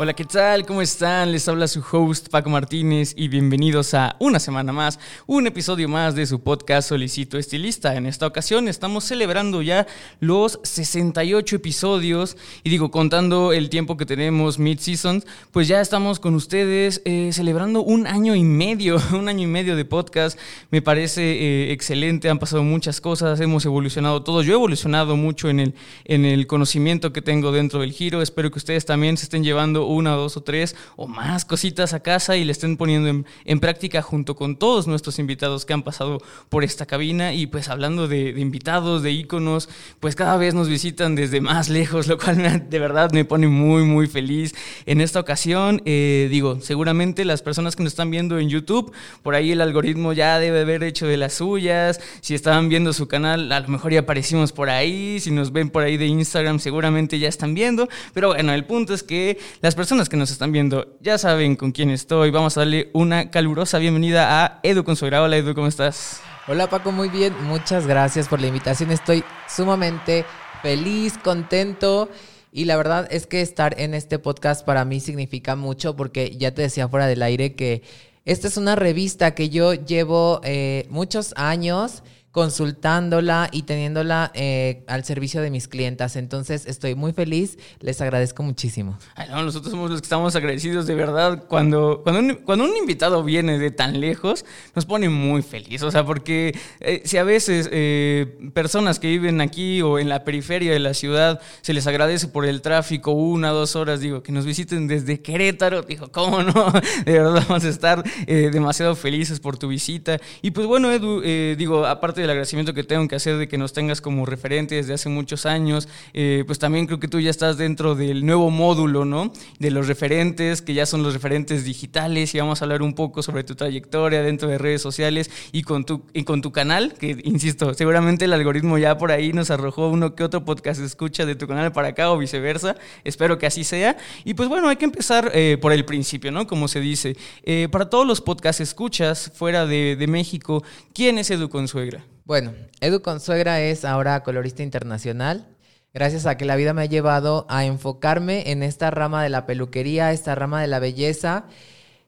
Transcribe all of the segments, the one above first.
Hola, ¿qué tal? ¿Cómo están? Les habla su host Paco Martínez y bienvenidos a una semana más, un episodio más de su podcast Solicito Estilista. En esta ocasión estamos celebrando ya los 68 episodios y digo, contando el tiempo que tenemos mid-season, pues ya estamos con ustedes eh, celebrando un año y medio, un año y medio de podcast. Me parece eh, excelente, han pasado muchas cosas, hemos evolucionado todos. Yo he evolucionado mucho en el, en el conocimiento que tengo dentro del giro. Espero que ustedes también se estén llevando una, dos o tres o más cositas a casa y le estén poniendo en, práctica junto con todos nuestros invitados que han pasado por esta cabina. Y pues hablando de, invitados, de íconos, pues cada vez nos visitan desde más lejos, lo cual de verdad me pone muy, muy feliz. En esta ocasión, eh, digo, seguramente las personas que nos están viendo en YouTube, por ahí el algoritmo ya debe haber hecho de las suyas. Si estaban viendo su canal, a lo mejor ya aparecimos por ahí. Si nos ven por ahí de Instagram, seguramente ya están viendo. Pero bueno, el punto es que las personas que nos están viendo ya saben con quién estoy. Vamos a darle una calurosa bienvenida a Edu Consuegra. Hola Edu, ¿cómo estás? Hola Paco, muy bien. Muchas gracias por la invitación. Estoy sumamente feliz, contento. Y la verdad es que estar en este podcast para mí significa mucho porque ya te decía fuera del aire que esta es una revista que yo llevo eh, muchos años consultándola y teniéndola eh, al servicio de mis clientas. Entonces estoy muy feliz, les agradezco muchísimo. nosotros somos los que estamos agradecidos de verdad. Cuando, cuando, un, invitado viene de tan lejos, nos pone muy feliz. O sea, porque eh, si a veces eh, personas que viven aquí o en la periferia de la ciudad se les agradece por el tráfico una, dos horas, digo, que nos visiten desde Querétaro, digo, ¿cómo no? De verdad vamos a estar demasiado felices por tu visita. Y pues bueno, Edu, digo, aparte de el agradecimiento que tengo que hacer de que nos tengas como referente desde hace muchos años. Eh, pues también creo que tú ya estás dentro del nuevo módulo, ¿no? De los referentes, que ya son los referentes digitales, y vamos a hablar un poco sobre tu trayectoria dentro de redes sociales y con tu, y con tu canal, que insisto, seguramente el algoritmo ya por ahí nos arrojó uno que otro podcast escucha de tu canal para acá o viceversa. Espero que así sea. Y pues bueno, hay que empezar eh, por el principio, ¿no? Como se dice. Eh, para todos los podcasts escuchas fuera de, de México, ¿quién es Edu Consuegra? Bueno, Edu Consuegra es ahora colorista internacional, gracias a que la vida me ha llevado a enfocarme en esta rama de la peluquería, esta rama de la belleza.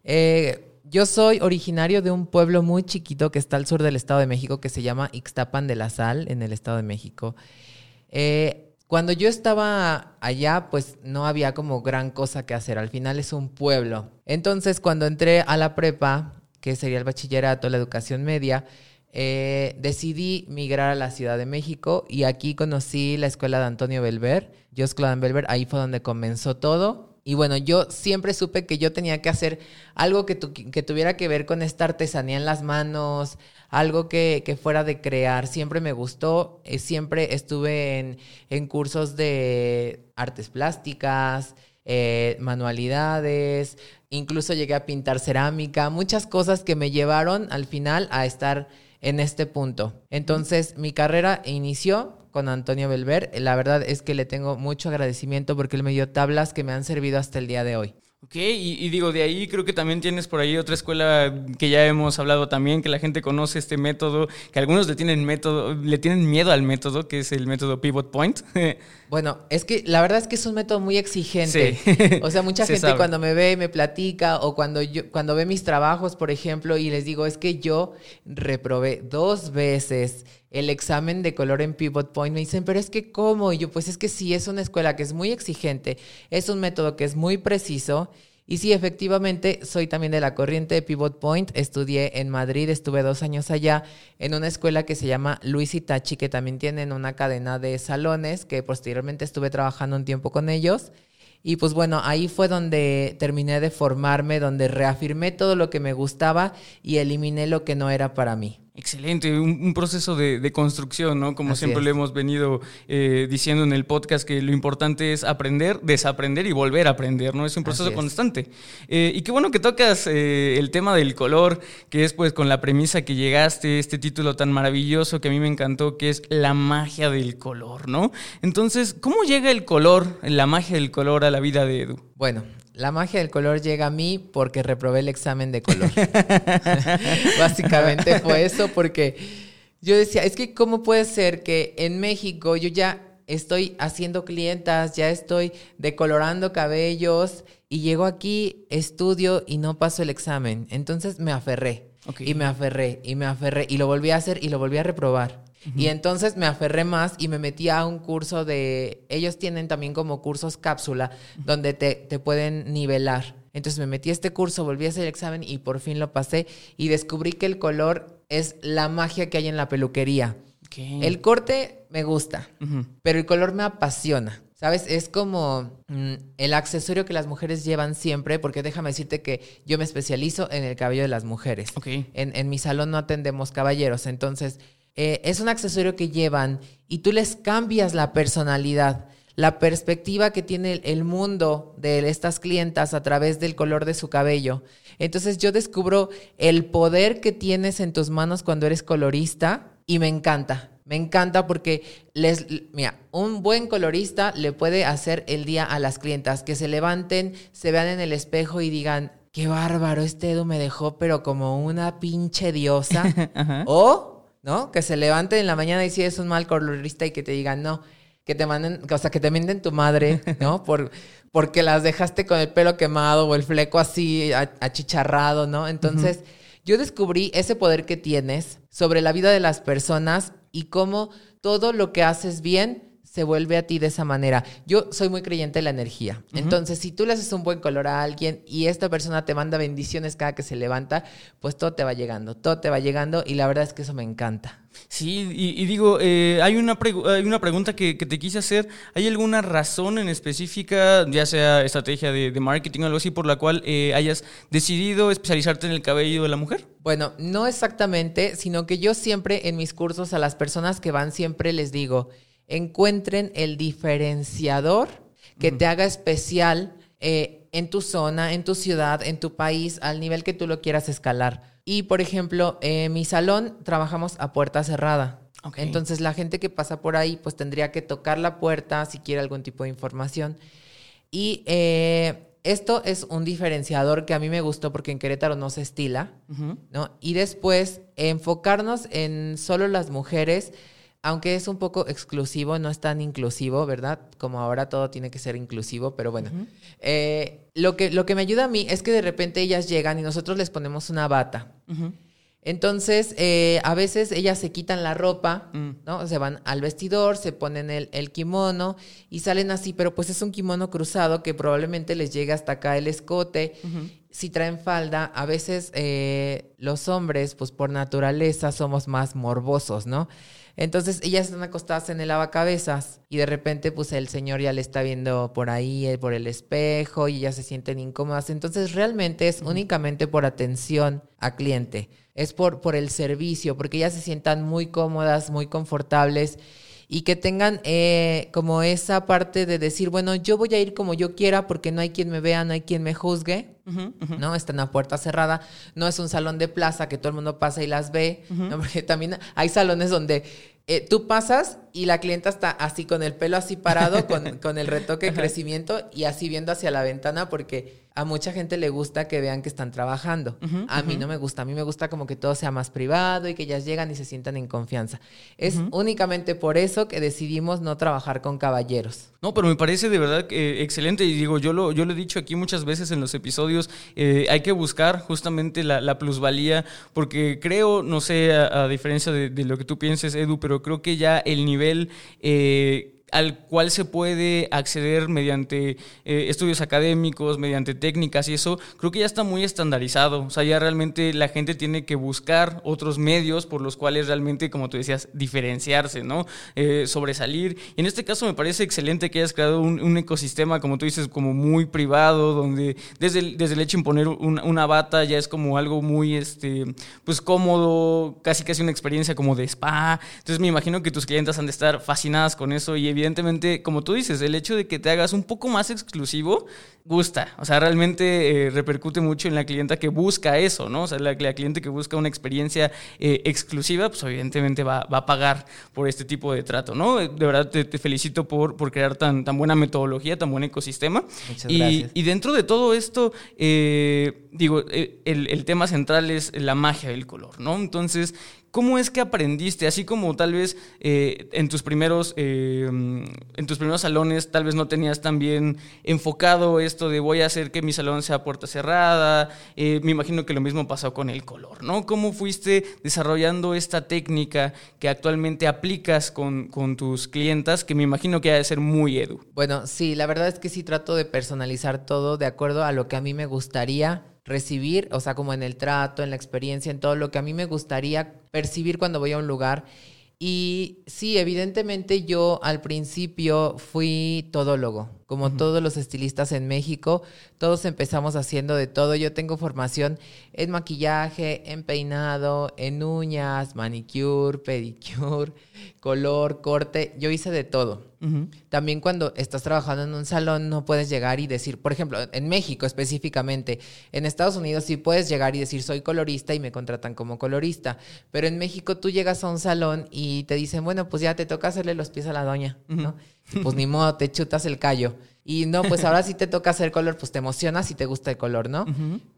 Eh, yo soy originario de un pueblo muy chiquito que está al sur del Estado de México, que se llama Ixtapan de la Sal, en el Estado de México. Eh, cuando yo estaba allá, pues no había como gran cosa que hacer. Al final es un pueblo. Entonces, cuando entré a la prepa, que sería el bachillerato, la educación media, eh, decidí migrar a la Ciudad de México y aquí conocí la escuela de Antonio Belver, Jos Claude Belver, ahí fue donde comenzó todo. Y bueno, yo siempre supe que yo tenía que hacer algo que, que tuviera que ver con esta artesanía en las manos, algo que, que fuera de crear. Siempre me gustó, eh, siempre estuve en, en, cursos de artes plásticas, eh, manualidades, incluso llegué a pintar cerámica, muchas cosas que me llevaron al final a estar en este punto. Entonces, mi carrera inició con Antonio Belver. La verdad es que le tengo mucho agradecimiento porque él me dio tablas que me han servido hasta el día de hoy. Ok, y, digo, de ahí creo que también tienes por ahí otra escuela que ya hemos hablado también, que la gente conoce este método, que algunos le tienen método, le tienen miedo al método, que es el método Pivot Point. Bueno, es que la verdad es que es un método muy exigente. O sea, mucha gente cuando me ve, me platica, o cuando yo, cuando ve mis trabajos, por ejemplo, y les digo, es que yo reprobé dos veces el examen de color en Pivot Point, me dicen, pero es que ¿cómo? Y yo, pues es que sí, es una escuela que es muy exigente, es un método que es muy preciso. Y sí, efectivamente, soy también de la corriente de Pivot Point. Estudié en Madrid, estuve dos años allá en una escuela que se llama Luis Itachi, que también tienen una cadena de salones, que posteriormente estuve trabajando un tiempo con ellos. Y pues bueno, ahí fue donde terminé de formarme, donde reafirmé todo lo que me gustaba y eliminé lo que no era para mí. Excelente, un, proceso de, construcción, ¿no? Como siempre lo hemos venido eh, diciendo en el podcast, que lo importante es aprender, desaprender y volver a aprender, ¿no? Es un proceso constante. Eh, y qué bueno que tocas eh, el tema del color, que es pues con la premisa que llegaste, este título tan maravilloso que a mí me encantó, que es la magia del color, ¿no? Entonces, ¿cómo llega el color, la magia del color a la vida de Edu? Bueno, la magia del color llega a mí porque reprobé el examen de color. Básicamente fue eso porque yo decía, es que ¿cómo puede ser que en México yo ya estoy haciendo clientas, ya estoy decolorando cabellos y llego aquí, estudio y no paso el examen? Entonces me aferré. Y me aferré, y me aferré, y lo volví a hacer y lo volví a reprobar. Y entonces me aferré más y me metí a un curso de... Ellos tienen también como cursos cápsula donde te, te pueden nivelar. Entonces me metí a este curso, volví a hacer el examen y por fin lo pasé y descubrí que el color es la magia que hay en la peluquería. El corte me gusta, pero el color me apasiona. ¿Sabes? Es como mm, el accesorio que las mujeres llevan siempre, porque déjame decirte que yo me especializo en el cabello de las mujeres. En, en mi salón no atendemos caballeros, entonces eh, es un accesorio que llevan y tú les cambias la personalidad, la perspectiva que tiene el mundo de estas clientas a través del color de su cabello. Entonces yo descubro el poder que tienes en tus manos cuando eres colorista y me encanta. Me encanta porque les, mira, un buen colorista le puede hacer el día a las clientas, que se levanten, se vean en el espejo y digan, qué bárbaro, este Edu me dejó, pero como una pinche diosa. o ¿no? Que se levante en la mañana y si es un mal colorista y que te digan, no, que te manden, o sea, que te mienten tu madre, ¿no? Por, porque las dejaste con el pelo quemado o el fleco así achicharrado, ¿no? Entonces, yo descubrí ese poder que tienes sobre la vida de las personas y cómo todo lo que haces bien se vuelve a ti de esa manera. Yo soy muy creyente de la energía. Entonces, si tú le haces un buen color a alguien y esta persona te manda bendiciones cada que se levanta, pues todo te va llegando, todo te va llegando y la verdad es que eso me encanta. Sí, y, digo, eh, hay, una hay una pregunta que, te quise hacer. ¿Hay alguna razón en específica, ya sea estrategia de, marketing o algo así, por la cual eh, hayas decidido especializarte en el cabello de la mujer? Bueno, no exactamente, sino que yo siempre en mis cursos a las personas que van siempre les digo, encuentren el diferenciador que te haga especial eh, en tu zona, en tu ciudad, en tu país, al nivel que tú lo quieras escalar. Y, por ejemplo, en mi salón trabajamos a puerta cerrada. Entonces, la gente que pasa por ahí, pues tendría que tocar la puerta si quiere algún tipo de información. Y eh, esto es un diferenciador que a mí me gustó porque en Querétaro no se estila, ¿no? Y después, enfocarnos en solo las mujeres aunque es un poco exclusivo, no es tan inclusivo, ¿verdad? Como ahora todo tiene que ser inclusivo, pero bueno. Eh, lo, que, lo que me ayuda a mí es que de repente ellas llegan y nosotros les ponemos una bata. Entonces, eh, a veces ellas se quitan la ropa, mm. ¿no? Se van al vestidor, se ponen el, el, kimono y salen así, pero pues es un kimono cruzado que probablemente les llega hasta acá el escote. Si traen falda, a veces eh, los hombres, pues por naturaleza, somos más morbosos, ¿no? Entonces ellas están acostadas en el lavacabezas y de repente pues el señor ya le está viendo por ahí, eh, por el espejo y ya se sienten incómodas. Entonces realmente es únicamente por atención a cliente, es por, por el servicio, porque ellas se sientan muy cómodas, muy confortables y que tengan eh, como esa parte de decir, bueno, yo voy a ir como yo quiera porque no hay quien me vea, no hay quien me juzgue, ¿no? Está en la puerta cerrada, no es un salón de plaza que todo el mundo pasa y las ve, ¿no? Porque también hay salones donde eh, tú pasas y la clienta está así con el pelo así parado, con, con el retoque de crecimiento y así viendo hacia la ventana porque a mucha gente le gusta que vean que están trabajando. a mí no me gusta, a mí me gusta como que todo sea más privado y que ellas llegan y se sientan en confianza. Es únicamente por eso que decidimos no trabajar con caballeros. No, pero me parece de verdad eh, excelente y digo, yo lo, yo lo he dicho aquí muchas veces en los episodios, eh, hay que buscar justamente la, plusvalía porque creo, no sé, a, diferencia de, lo que tú pienses, Edu, pero creo que ya el nivel... Eh, al cual se puede acceder mediante eh, estudios académicos, mediante técnicas y eso, creo que ya está muy estandarizado. O sea, ya realmente la gente tiene que buscar otros medios por los cuales realmente, como tú decías, diferenciarse, ¿no? Eh, sobresalir. Y en este caso me parece excelente que hayas creado un, ecosistema, como tú dices, como muy privado, donde desde el, desde el hecho de imponer una bata ya es como algo muy, este, pues cómodo, casi casi una experiencia como de spa. Entonces me imagino que tus clientes han de estar fascinadas con eso y evidentemente, como tú dices, el hecho de que te hagas un poco más exclusivo gusta. O sea, realmente eh, repercute mucho en la clienta que busca eso, ¿no? O sea, la, cliente que busca una experiencia eh, exclusiva, pues evidentemente va, a pagar por este tipo de trato, ¿no? De verdad te, felicito por, por crear tan, tan buena metodología, tan buen ecosistema. Muchas y, gracias. Y dentro de todo esto, eh, digo, el, el tema central es la magia del color, ¿no? Entonces, ¿Cómo es que aprendiste? Así como tal vez eh, en, tus primeros, eh, en tus primeros salones tal vez no tenías tan bien enfocado esto de voy a hacer que mi salón sea puerta cerrada. Eh, me imagino que lo mismo pasó con el color, ¿no? ¿Cómo fuiste desarrollando esta técnica que actualmente aplicas con, con tus clientas, que me imagino que ha de ser muy edu? Bueno, sí, la verdad es que sí trato de personalizar todo de acuerdo a lo que a mí me gustaría recibir, o sea, como en el trato, en la experiencia, en todo lo que a mí me gustaría percibir cuando voy a un lugar. Y sí, evidentemente yo al principio fui todólogo, como todos los estilistas en México, todos empezamos haciendo de todo. Yo tengo formación en maquillaje, en peinado, en uñas, manicure, pedicure, color, corte, yo hice de todo. También cuando estás trabajando en un salón no puedes llegar y decir, por ejemplo, en México específicamente, en Estados Unidos sí puedes llegar y decir soy colorista y me contratan como colorista, pero en México tú llegas a un salón y te dicen, bueno, pues ya te toca hacerle los pies a la doña, ¿no? Pues ni modo, te chutas el callo. Y no, pues ahora sí te toca hacer color, pues te emocionas y te gusta el color, ¿no?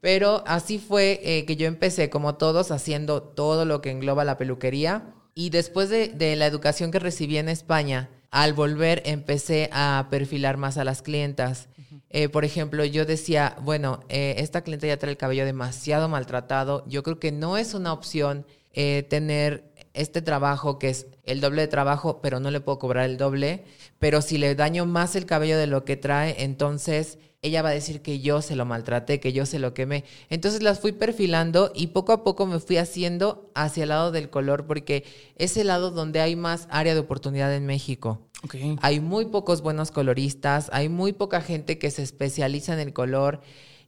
Pero así fue eh, que yo empecé, como todos, haciendo todo lo que engloba la peluquería. Y después de la educación que recibí en España, al volver empecé a perfilar más a las clientas. Eh, por ejemplo, yo decía, bueno, eh, esta clienta ya trae el cabello demasiado maltratado. Yo creo que no es una opción eh, tener este trabajo que es el doble de trabajo, pero no le puedo cobrar el doble. Pero si le daño más el cabello de lo que trae, entonces ella va a decir que yo se lo maltraté, que yo se lo quemé. Entonces las fui perfilando y poco a poco me fui haciendo hacia el lado del color porque es el lado donde hay más área de oportunidad en México. Hay muy pocos buenos coloristas, hay muy poca gente que se especializa en el color,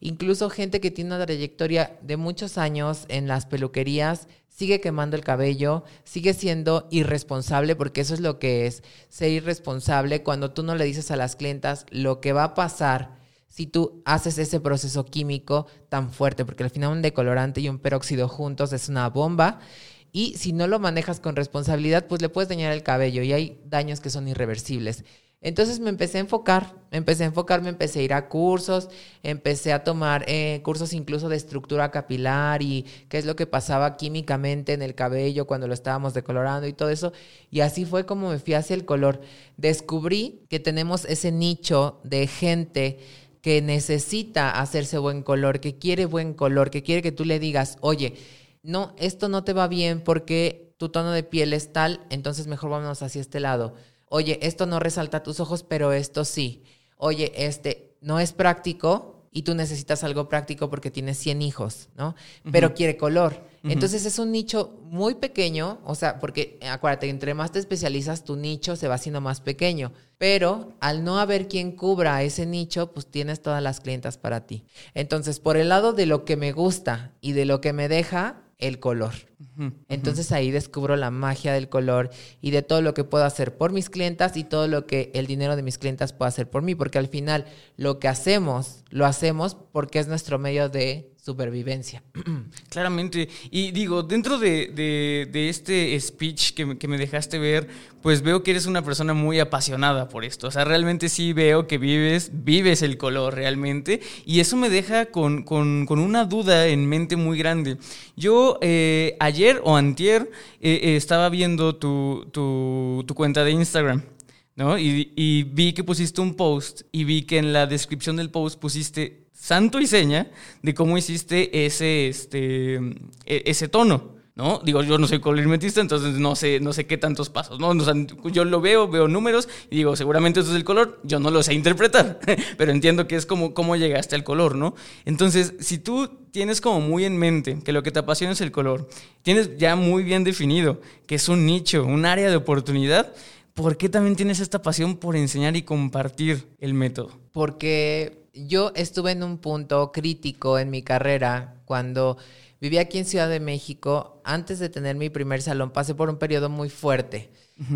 incluso gente que tiene una trayectoria de muchos años en las peluquerías sigue quemando el cabello, sigue siendo irresponsable, porque eso es lo que es, ser irresponsable cuando tú no le dices a las clientas lo que va a pasar si tú haces ese proceso químico tan fuerte, porque al final un decolorante y un peróxido juntos es una bomba. Y si no lo manejas con responsabilidad, pues le puedes dañar el cabello y hay daños que son irreversibles. Entonces me empecé a enfocar, empecé a enfocarme, empecé a ir a cursos, empecé a tomar eh, cursos incluso de estructura capilar y qué es lo que pasaba químicamente en el cabello cuando lo estábamos decolorando y todo eso. Y así fue como me fui hacia el color. Descubrí que tenemos ese nicho de gente que necesita hacerse buen color, que quiere buen color, que quiere que tú le digas, oye, no, esto no te va bien porque tu tono de piel es tal, entonces mejor vámonos hacia este lado. Oye, esto no resalta tus ojos, pero esto sí. Oye, este no es práctico y tú necesitas algo práctico porque tienes 100 hijos, ¿no? Pero quiere color. Entonces es un nicho muy pequeño, o sea, porque acuérdate, entre más te especializas, tu nicho se va haciendo más pequeño. Pero al no haber quien cubra ese nicho, pues tienes todas las clientas para ti. Entonces, por el lado de lo que me gusta y de lo que me deja, el color. Entonces ahí descubro la magia del color y de todo lo que puedo hacer por mis clientas y todo lo que el dinero de mis clientas puede hacer por mí, porque al final lo que hacemos, lo hacemos porque es nuestro medio de supervivencia. Claramente. Y digo, dentro de, este speech que, me dejaste ver, pues veo que eres una persona muy apasionada por esto. O sea, realmente sí veo que vives, vives el color realmente. Y eso me deja con, una duda en mente muy grande. Yo eh, ayer o antier eh, eh, estaba viendo tu, tu, cuenta de Instagram. ¿no? Y, vi que pusiste un post y vi que en la descripción del post pusiste santo y seña de cómo hiciste ese, este, e, ese tono. ¿no? Digo, yo no soy colorimetista, entonces no sé, no sé qué tantos pasos, ¿no? yo lo veo, veo números y digo, seguramente eso es el color, yo no lo sé interpretar, pero entiendo que es como cómo llegaste al color, ¿no? Entonces, si tú tienes como muy en mente que lo que te apasiona es el color, tienes ya muy bien definido que es un nicho, un área de oportunidad, ¿por qué también tienes esta pasión por enseñar y compartir el método? Porque yo estuve en un punto crítico en mi carrera cuando Viví aquí en Ciudad de México. Antes de tener mi primer salón, pasé por un periodo muy fuerte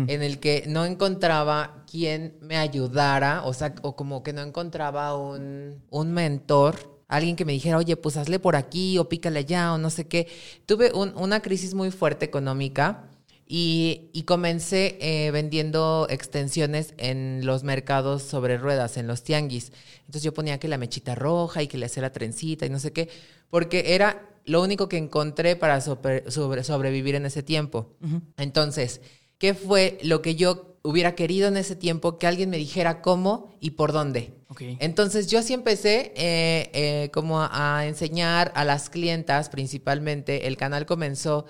en el que no encontraba quien me ayudara, o sea, o como que no encontraba un, un mentor alguien que me dijera, oye, pues hazle por aquí o pícale allá o no sé qué. Tuve una crisis muy fuerte económica y, y comencé eh, vendiendo extensiones en los mercados sobre ruedas, en los tianguis. Entonces yo ponía que la mechita roja y que le hacía la trencita y no sé qué, porque era lo único que encontré para sobrevivir en ese tiempo. Entonces, ¿qué fue lo que yo hubiera querido en ese tiempo que alguien me dijera cómo y por dónde? Entonces, yo así empecé eh, eh, como a enseñar a las clientas principalmente. El canal comenzó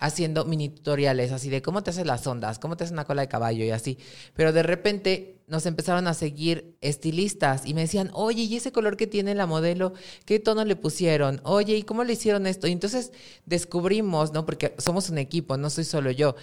haciendo mini tutoriales, así de cómo te haces las ondas, cómo te haces una cola de caballo y así. Pero de repente nos empezaron a seguir estilistas y me decían, oye, ¿y ese color que tiene la modelo? ¿Qué tono le pusieron? Oye, ¿y cómo le hicieron esto? Y entonces descubrimos, ¿no? Porque somos un equipo, no soy solo yo.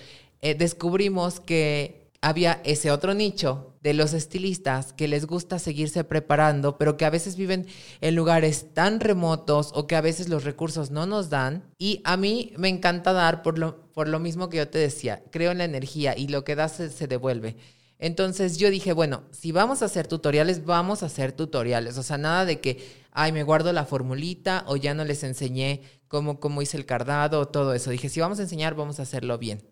Eh, descubrimos que había ese otro nicho de los estilistas que les gusta seguirse preparando, pero que a veces viven en lugares tan remotos o que a veces los recursos no nos dan. Y a mí me encanta dar por lo, por lo mismo que yo te decía, creo en la energía y lo que das se, devuelve. Entonces yo dije, bueno, si vamos a hacer tutoriales, vamos a hacer tutoriales. O sea, nada de que, ay, me guardo la formulita o ya no les enseñé cómo, cómo hice el cardado, todo eso. Dije, si vamos a enseñar, vamos a hacerlo bien.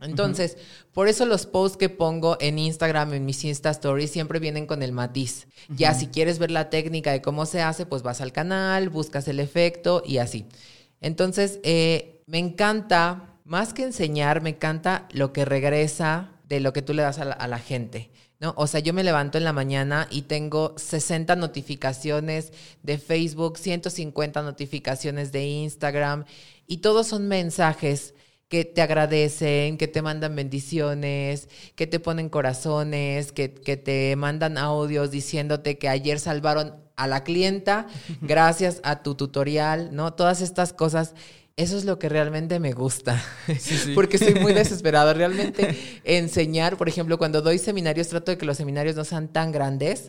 Entonces, por eso los posts que pongo en Instagram, en mis Insta Stories, siempre vienen con el matiz. Ya si quieres ver la técnica de cómo se hace, pues vas al canal, buscas el efecto y así. Entonces, eh, me encanta, más que enseñar, me encanta lo que regresa de lo que tú le das a la gente. O sea, yo me levanto en la mañana y tengo 60 notificaciones de Facebook, 150 notificaciones de Instagram y todos son mensajes que te agradecen, que te mandan bendiciones, que te ponen corazones, que, que te mandan audios diciéndote que ayer salvaron a la clienta gracias a tu tutorial, ¿no? Todas estas cosas eso es lo que realmente me gusta, porque soy muy desesperado. Realmente enseñar, por ejemplo, cuando doy seminarios, trato de que los seminarios no sean tan grandes,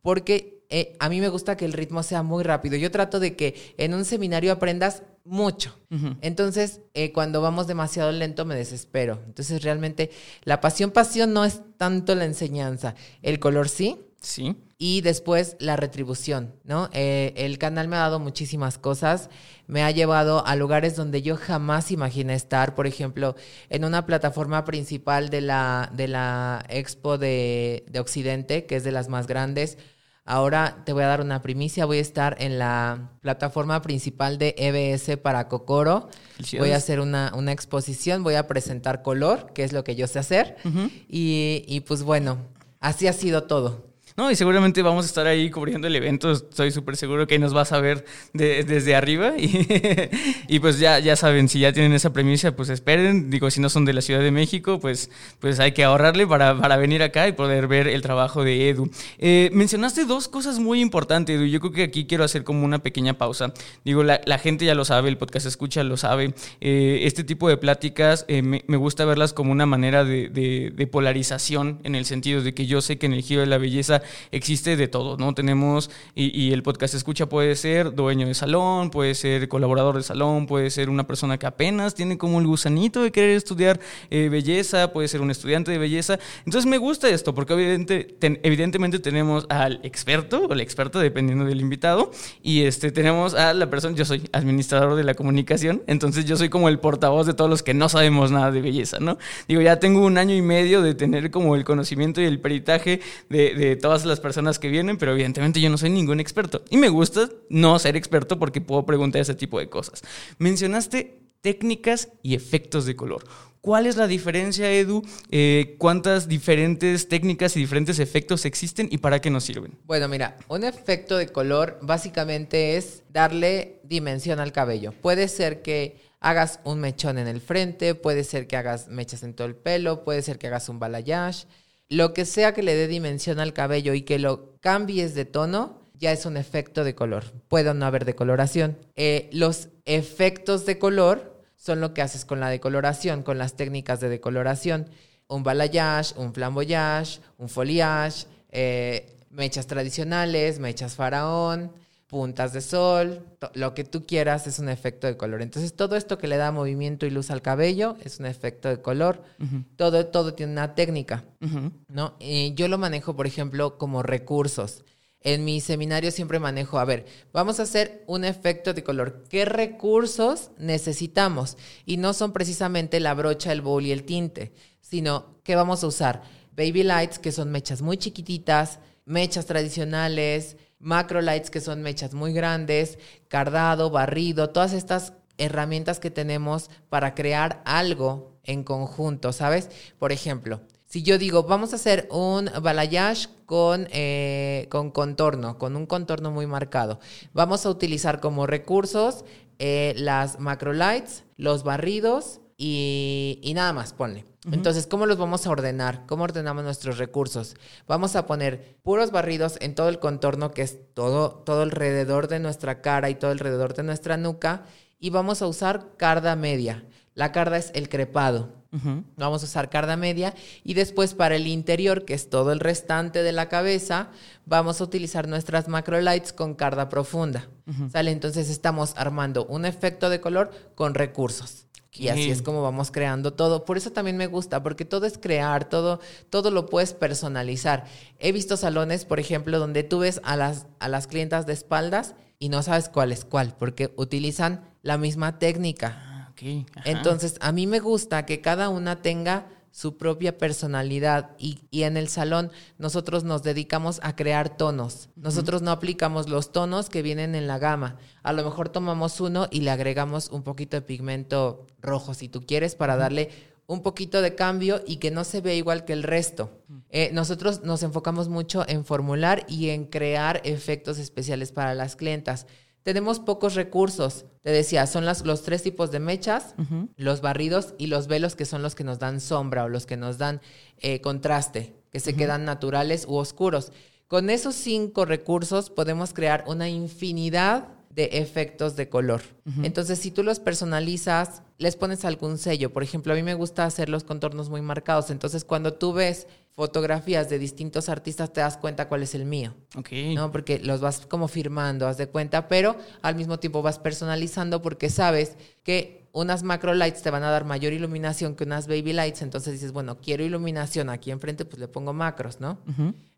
porque eh, a mí me gusta que el ritmo sea muy rápido. Yo trato de que en un seminario aprendas mucho. Entonces, eh, cuando vamos demasiado lento, me desespero. Entonces, realmente, la pasión, pasión no es tanto la enseñanza. El color sí. Sí y después la retribución, ¿no? Eh, el canal me ha dado muchísimas cosas, me ha llevado a lugares donde yo jamás imaginé estar, por ejemplo, en una plataforma principal de la, de la Expo de, Occidente, que es de las más grandes. Ahora te voy a dar una primicia, voy a estar en la plataforma principal de EBS para Cocoro. Voy a hacer una, exposición, voy a presentar color, que es lo que yo sé hacer. y, y pues bueno, así ha sido todo. No, y seguramente vamos a estar ahí cubriendo el evento. Estoy súper seguro que nos vas a ver desde arriba. Y, pues ya, ya saben, si ya tienen esa premisa, pues esperen. Digo, si no son de la Ciudad de México, pues, pues hay que ahorrarle para, para venir acá y poder ver el trabajo de Edu. Eh, mencionaste dos cosas muy importantes, Edu. Yo creo que aquí quiero hacer como una pequeña pausa. Digo, la, gente ya lo sabe, el podcast escucha lo sabe. Eh, este tipo de pláticas eh, me, gusta verlas como una manera de, de polarización en el sentido de que yo sé que en el giro de la belleza existe de todo, ¿no? Tenemos, y, el podcast escucha puede ser dueño de salón, puede ser colaborador de salón, puede ser una persona que apenas tiene como el gusanito de querer estudiar eh, belleza, puede ser un estudiante de belleza. Entonces me gusta esto, porque evidentemente tenemos al experto o la experta, dependiendo del invitado, y este, tenemos a la persona, yo soy administrador de la comunicación, entonces yo soy como el portavoz de todos los que no sabemos nada de belleza, ¿no? Digo, ya tengo un año y medio de tener como el conocimiento y el peritaje de, de todas las personas que vienen, pero evidentemente yo no soy ningún experto. Y me gusta no ser experto porque puedo preguntar ese tipo de cosas. Mencionaste técnicas y efectos de color. ¿Cuál es la diferencia, Edu? Eh, ¿Cuántas diferentes técnicas y diferentes efectos existen y para qué nos sirven? Bueno, mira, un efecto de color básicamente es darle dimensión al cabello. Puede ser que hagas un mechón en el frente, puede ser que hagas mechas en todo el pelo, puede ser que hagas un balayage. Lo que sea que le dé dimensión al cabello y que lo cambies de tono, ya es un efecto de color. Puede no haber decoloración. Eh, los efectos de color son lo que haces con la decoloración, con las técnicas de decoloración. Un balayage, un flamboyage, un foliage, eh, mechas tradicionales, mechas faraón, puntas de sol, lo que tú quieras es un efecto de color. Entonces todo esto que le da movimiento y luz al cabello es un efecto de color. todo, todo tiene una técnica, ¿no? Y yo lo manejo, por ejemplo, como recursos. En mi seminario siempre manejo, a ver, vamos a hacer un efecto de color. ¿Qué recursos necesitamos? Y no son precisamente la brocha, el bowl y el tinte, sino que vamos a usar baby lights, que son mechas muy chiquititas, mechas tradicionales, macro lights, que son mechas muy grandes, cardado, barrido, todas estas herramientas que tenemos para crear algo en conjunto, ¿sabes? Por ejemplo, si yo digo, vamos a hacer un balayage con, eh, con contorno, con un contorno muy marcado, vamos a utilizar como recursos eh, las macro lights, los barridos y, y nada más, ponle. Entonces, ¿cómo los vamos a ordenar? ¿Cómo ordenamos nuestros recursos? Vamos a poner puros barridos en todo el contorno, que es todo, todo alrededor de nuestra cara y todo alrededor de nuestra nuca, y vamos a usar carda media. La carda es el crepado. Vamos a usar carda media y después para el interior, que es todo el restante de la cabeza, vamos a utilizar nuestras macro lights con carda profunda. ¿Sale? Entonces estamos armando un efecto de color con recursos. Y así es como vamos creando todo. Por eso también me gusta, porque todo es crear, todo, todo lo puedes personalizar. He visto salones, por ejemplo, donde tú ves a las, a las clientas de espaldas y no sabes cuál es cuál, porque utilizan la misma técnica. Ah, Entonces, a mí me gusta que cada una tenga su propia personalidad y, en el salón nosotros nos dedicamos a crear tonos. Nosotros no aplicamos los tonos que vienen en la gama. A lo mejor tomamos uno y le agregamos un poquito de pigmento rojo si tú quieres para darle un poquito de cambio y que no se vea igual que el resto. Eh, nosotros nos enfocamos mucho en formular y en crear efectos especiales para las clientas tenemos pocos recursos. Te decía, son las, los tres tipos de mechas, los barridos y los velos que son los que nos dan sombra o los que nos dan eh, contraste, que se quedan naturales u oscuros. Con esos cinco recursos podemos crear una infinidad de efectos de color. Entonces, si tú los personalizas, les pones algún sello. Por ejemplo, a mí me gusta hacer los contornos muy marcados. Entonces, cuando tú ves fotografías de distintos artistas te das cuenta cuál es el mío. Ok. ¿No? Porque los vas como firmando, haz de cuenta, pero al mismo tiempo vas personalizando porque sabes que unas macro lights te van a dar mayor iluminación que unas baby lights, entonces dices, bueno, quiero iluminación aquí enfrente, pues le pongo macros, ¿no?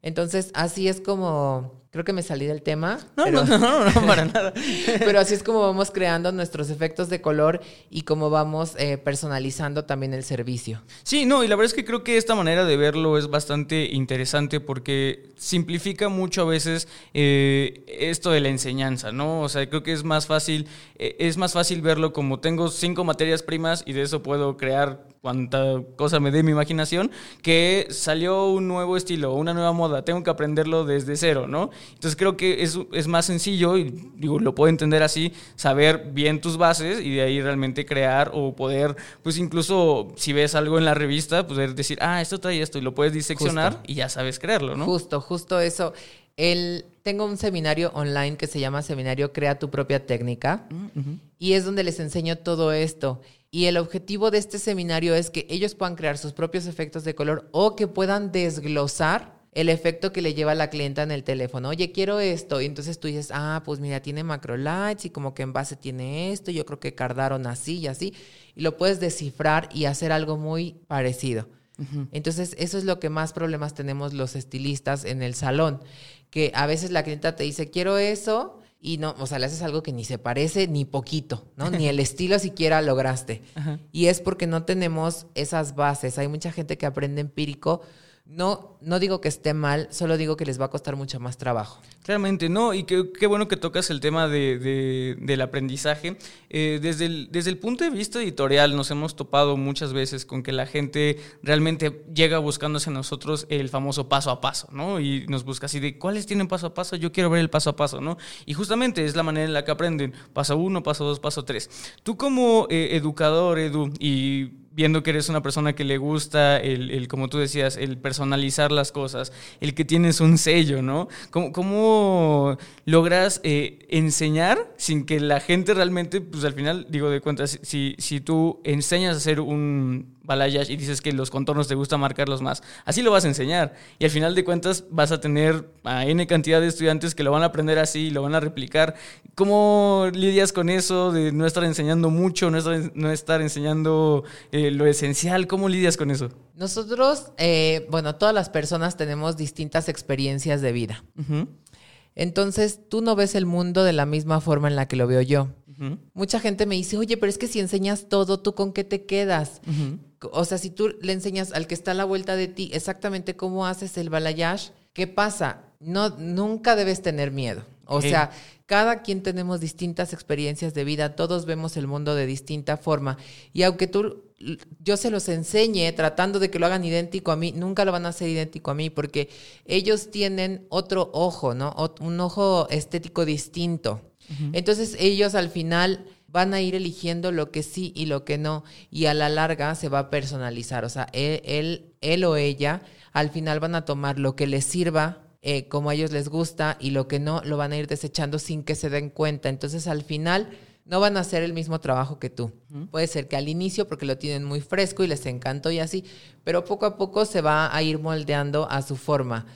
Entonces, así es como, creo que me salí del tema. No, no, no, no, para nada. pero así es como vamos creando nuestros efectos de color y cómo vamos eh, personalizando también el servicio. Sí, no, y la verdad es que creo que esta manera de verlo es bastante interesante porque simplifica mucho a veces eh, esto de la enseñanza, ¿no? O sea, creo que es más fácil, eh, es más fácil verlo como tengo cinco materias primas y de eso puedo crear cuanta cosa me dé mi imaginación, que salió un nuevo estilo, una nueva moda, tengo que aprenderlo desde cero, ¿no? Entonces creo que es, es más sencillo, y digo, lo puedo entender así, saber bien tus bases y de ahí realmente crear o poder, pues incluso si ves algo en la revista, poder decir, ah, esto trae esto y lo puedes diseccionar y ya sabes crearlo, ¿no? Justo, justo eso. El, tengo un seminario online que se llama Seminario Crea tu propia técnica mm, y es donde les enseño todo esto. Y el objetivo de este seminario es que ellos puedan crear sus propios efectos de color o que puedan desglosar el efecto que le lleva a la clienta en el teléfono. Oye, quiero esto. Y entonces tú dices, ah, pues mira, tiene macro lights y como que en base tiene esto. Yo creo que cardaron así y así. Y lo puedes descifrar y hacer algo muy parecido. Entonces, eso es lo que más problemas tenemos los estilistas en el salón. Que a veces la clienta te dice, quiero eso y no, o sea, le haces algo que ni se parece ni poquito, ¿no? Ni el estilo siquiera lograste. Y es porque no tenemos esas bases. Hay mucha gente que aprende empírico No, no digo que esté mal, solo digo que les va a costar mucho más trabajo. Claramente, no, y qué, bueno que tocas el tema de, de- del aprendizaje. Eh, desde, el, desde el punto de vista editorial nos hemos topado muchas veces con que la gente realmente llega buscándose a nosotros el famoso paso a paso, ¿no? Y nos busca así de, ¿cuáles tienen paso a paso? Yo quiero ver el paso a paso, ¿no? Y justamente es la manera en la que aprenden, paso uno, paso dos, paso tres. Tú como eh, educador, Edu, y viendo que eres una persona que le gusta el, el, como tú decías, el personalizar las cosas, el que tienes un sello, ¿no? ¿Cómo, cómo logras eh, enseñar sin que la gente realmente, pues al final, digo de cuentas, si, si tú enseñas a hacer un balayage y dices que los contornos te gusta marcarlos más, así lo vas a enseñar. Y al final de cuentas vas a tener a N cantidad de estudiantes que lo van a aprender así y lo van a replicar. ¿Cómo lidias con eso de no estar enseñando mucho, no estar, no estar enseñando eh, lo esencial? ¿Cómo lidias con eso? Nosotros, eh, bueno, todas las personas tenemos distintas experiencias de vida. Entonces, tú no ves el mundo de la misma forma en la que lo veo yo. Mucha gente me dice, oye, pero es que si enseñas todo, ¿tú con qué te quedas? O sea, si tú le enseñas al que está a la vuelta de ti exactamente cómo haces el balayage, ¿qué pasa? No, nunca debes tener miedo. O sea, cada quien tenemos distintas experiencias de vida, todos vemos el mundo de distinta forma. Y aunque tú, yo se los enseñe tratando de que lo hagan idéntico a mí, nunca lo van a hacer idéntico a mí porque ellos tienen otro ojo, ¿no? Ot- Un ojo estético distinto. Entonces ellos al final van a ir eligiendo lo que sí y lo que no y a la larga se va a personalizar. O sea, él, él, él o ella al final van a tomar lo que les sirva eh, como a ellos les gusta y lo que no lo van a ir desechando sin que se den cuenta. Entonces al final no van a hacer el mismo trabajo que tú. Puede ser que al inicio porque lo tienen muy fresco y les encantó y así, pero poco a poco se va a ir moldeando a su forma.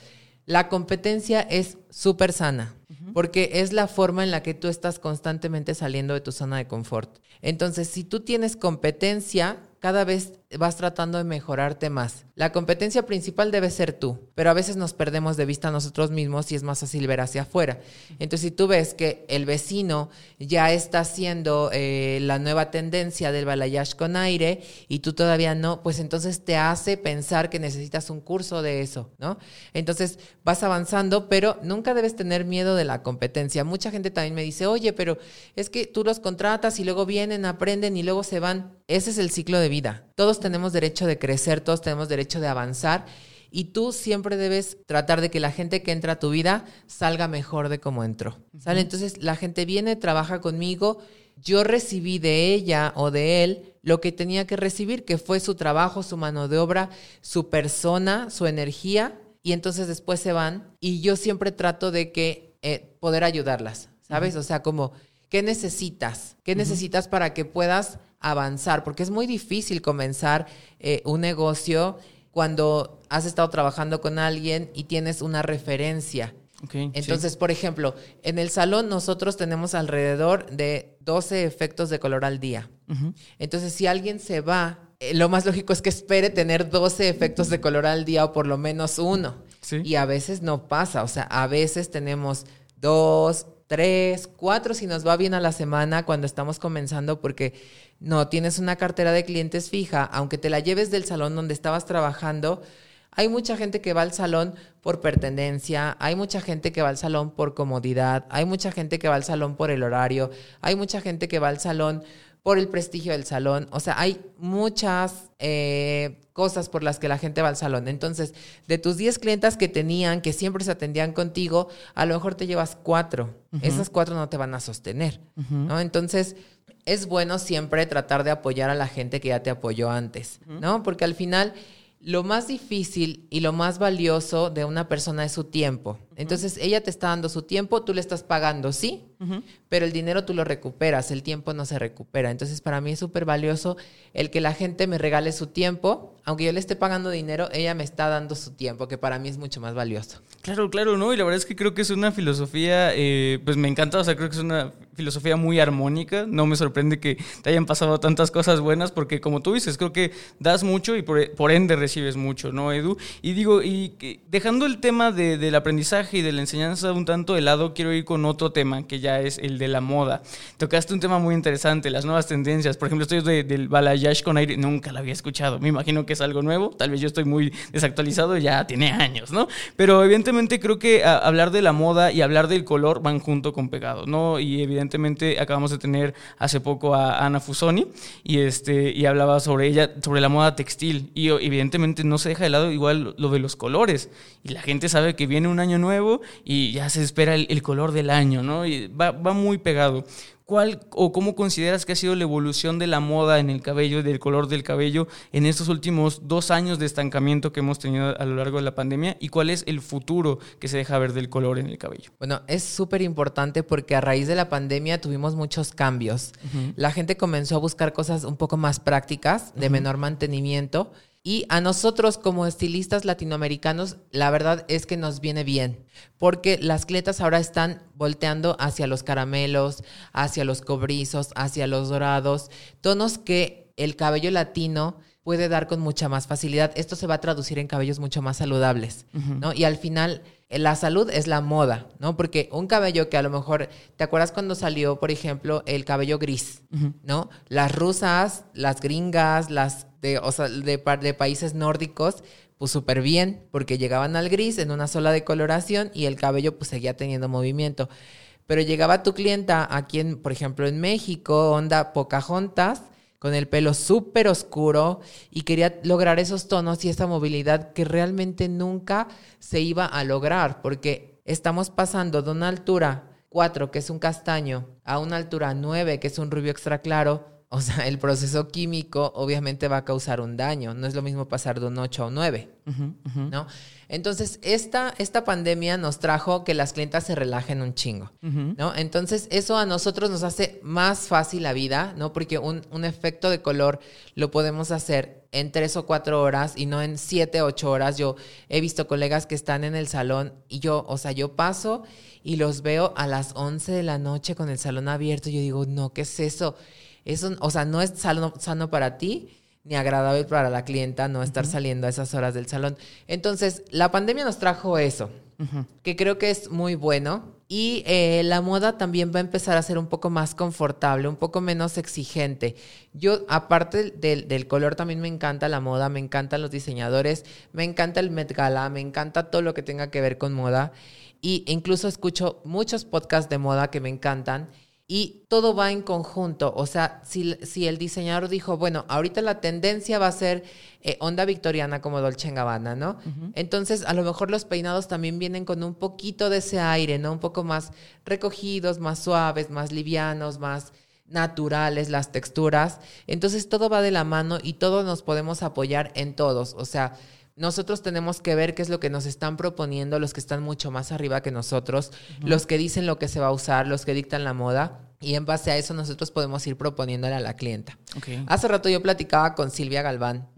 La competencia es súper sana, porque es la forma en la que tú estás constantemente saliendo de tu zona de confort. Entonces, si tú tienes competencia, cada vez vas tratando de mejorarte más. La competencia principal debe ser tú, pero a veces nos perdemos de vista a nosotros mismos y es más fácil ver hacia afuera. Entonces, si tú ves que el vecino ya está haciendo eh, la nueva tendencia del balayage con aire y tú todavía no, pues entonces te hace pensar que necesitas un curso de eso, ¿no? Entonces vas avanzando, pero nunca debes tener miedo de la competencia. Mucha gente también me dice, oye, pero es que tú los contratas y luego vienen, aprenden y luego se van. Ese es el ciclo de vida. Todos tenemos derecho de crecer, todos tenemos derecho de avanzar y tú siempre debes tratar de que la gente que entra a tu vida salga mejor de como entró. ¿Sale? Entonces la gente viene, trabaja conmigo, yo recibí de ella o de él lo que tenía que recibir, que fue su trabajo, su mano de obra, su persona, su energía, y entonces después se van y yo siempre trato de que eh, poder ayudarlas, ¿sabes? O sea, como, ¿qué necesitas? ¿Qué necesitas para que puedas avanzar? Porque es muy difícil comenzar eh, un negocio cuando has estado trabajando con alguien y tienes una referencia. Sí. Entonces, por ejemplo, en el salón nosotros tenemos alrededor de 12 efectos de color al día. Entonces, si alguien se va, eh, lo más lógico es que espere tener 12 efectos de color al día o por lo menos uno. Sí. Y a veces no pasa, o sea, a veces tenemos dos, tres, cuatro si nos va bien a la semana cuando estamos comenzando porque no tienes una cartera de clientes fija, aunque te la lleves del salón donde estabas trabajando. Hay mucha gente que va al salón por pertenencia, hay mucha gente que va al salón por comodidad, hay mucha gente que va al salón por el horario, hay mucha gente que va al salón por el prestigio del salón. O sea, hay muchas eh, cosas por las que la gente va al salón. Entonces, de tus 10 clientas que tenían, que siempre se atendían contigo, a lo mejor te llevas cuatro. Esas cuatro no te van a sostener. ¿no? Entonces, es bueno siempre tratar de apoyar a la gente que ya te apoyó antes, ¿no? Porque al final lo más difícil y lo más valioso de una persona es su tiempo. Entonces, ella te está dando su tiempo, tú le estás pagando, sí, pero el dinero tú lo recuperas, el tiempo no se recupera. Entonces, para mí es súper valioso el que la gente me regale su tiempo, aunque yo le esté pagando dinero, ella me está dando su tiempo, que para mí es mucho más valioso. Claro, claro, ¿no? Y la verdad es que creo que es una filosofía, eh, pues me encanta, o sea, creo que es una filosofía muy armónica. No me sorprende que te hayan pasado tantas cosas buenas, porque como tú dices, creo que das mucho y por, por ende recibes mucho, ¿no, Edu? Y digo, y que- dejando el tema de- del aprendizaje y de la enseñanza un tanto de lado, quiero ir con otro tema que ya es el de la moda. Tocaste un tema muy interesante, las nuevas tendencias. Por ejemplo, estoy de, del balayage con aire, nunca la había escuchado. Me imagino que es algo nuevo, tal vez yo estoy muy desactualizado, ya tiene años, ¿no? Pero evidentemente creo que hablar de la moda y hablar del color van junto con pegado, ¿no? Y evidentemente acabamos de tener hace poco a Ana Fusoni y, este, y hablaba sobre ella, sobre la moda textil. Y evidentemente no se deja de lado igual lo de los colores. Y la gente sabe que viene un año nuevo y ya se espera el, color del año, ¿no? Y va, va muy pegado. ¿Cuál o cómo consideras que ha sido la evolución de la moda en el cabello, del color del cabello, en estos últimos dos años de estancamiento que hemos tenido a lo largo de la pandemia? ¿Y cuál es el futuro que se deja ver del color en el cabello? Bueno, es súper importante porque a raíz de la pandemia tuvimos muchos cambios. La gente comenzó a buscar cosas un poco más prácticas, de menor mantenimiento. Y a nosotros como estilistas latinoamericanos, la verdad es que nos viene bien, porque las clientas ahora están volteando hacia los caramelos, hacia los cobrizos, hacia los dorados, tonos que el cabello latino puede dar con mucha más facilidad. Esto se va a traducir en cabellos mucho más saludables, ¿no? Y al final la salud es la moda, ¿no? Porque un cabello que a lo mejor, ¿te acuerdas cuando salió, por ejemplo, el cabello gris, ¿no? Las rusas, las gringas, las de, o sea, de, de países nórdicos, pues súper bien, porque llegaban al gris en una sola decoloración y el cabello pues seguía teniendo movimiento. Pero llegaba tu clienta aquí, en, por ejemplo, en México, onda Pocahontas, con el pelo súper oscuro y quería lograr esos tonos y esa movilidad que realmente nunca se iba a lograr, porque estamos pasando de una altura 4, que es un castaño, a una altura 9, que es un rubio extra claro, o sea, el proceso químico obviamente va a causar un daño. No es lo mismo pasar de un 8 a un 9, ¿no? Entonces, esta, esta pandemia nos trajo que las clientas se relajen un chingo, ¿no? Entonces, eso a nosotros nos hace más fácil la vida, ¿no? Porque un, un efecto de color lo podemos hacer en tres o cuatro horas y no en siete, ocho horas. Yo he visto colegas que están en el salón y yo, o sea, yo paso y los veo a las 11 de la noche con el salón abierto. Y yo digo, no, ¿qué es eso? Eso, o sea, no es sano, sano para ti ni agradable para la clienta no estar saliendo a esas horas del salón. Entonces, la pandemia nos trajo eso, que creo que es muy bueno. Y eh, la moda también va a empezar a ser un poco más confortable, un poco menos exigente. Yo, aparte del, del, color, también me encanta la moda, me encantan los diseñadores, me encanta el Met Gala, me encanta todo lo que tenga que ver con moda. Y incluso escucho muchos podcasts de moda que me encantan y todo va en conjunto. O sea, si, si, el diseñador dijo, bueno, ahorita la tendencia va a ser eh, onda victoriana como Dolce Gabbana, ¿no? Entonces, a lo mejor los peinados también vienen con un poquito de ese aire, ¿no? Un poco más recogidos, más suaves, más livianos, más naturales las texturas. Entonces, todo va de la mano y todos nos podemos apoyar en todos. O sea, nosotros tenemos que ver qué es lo que nos están proponiendo los que están mucho más arriba que nosotros, los que dicen lo que se va a usar, los que dictan la moda. Y en base a eso nosotros podemos ir proponiéndole a la clienta. Hace rato yo platicaba con Silvia Galván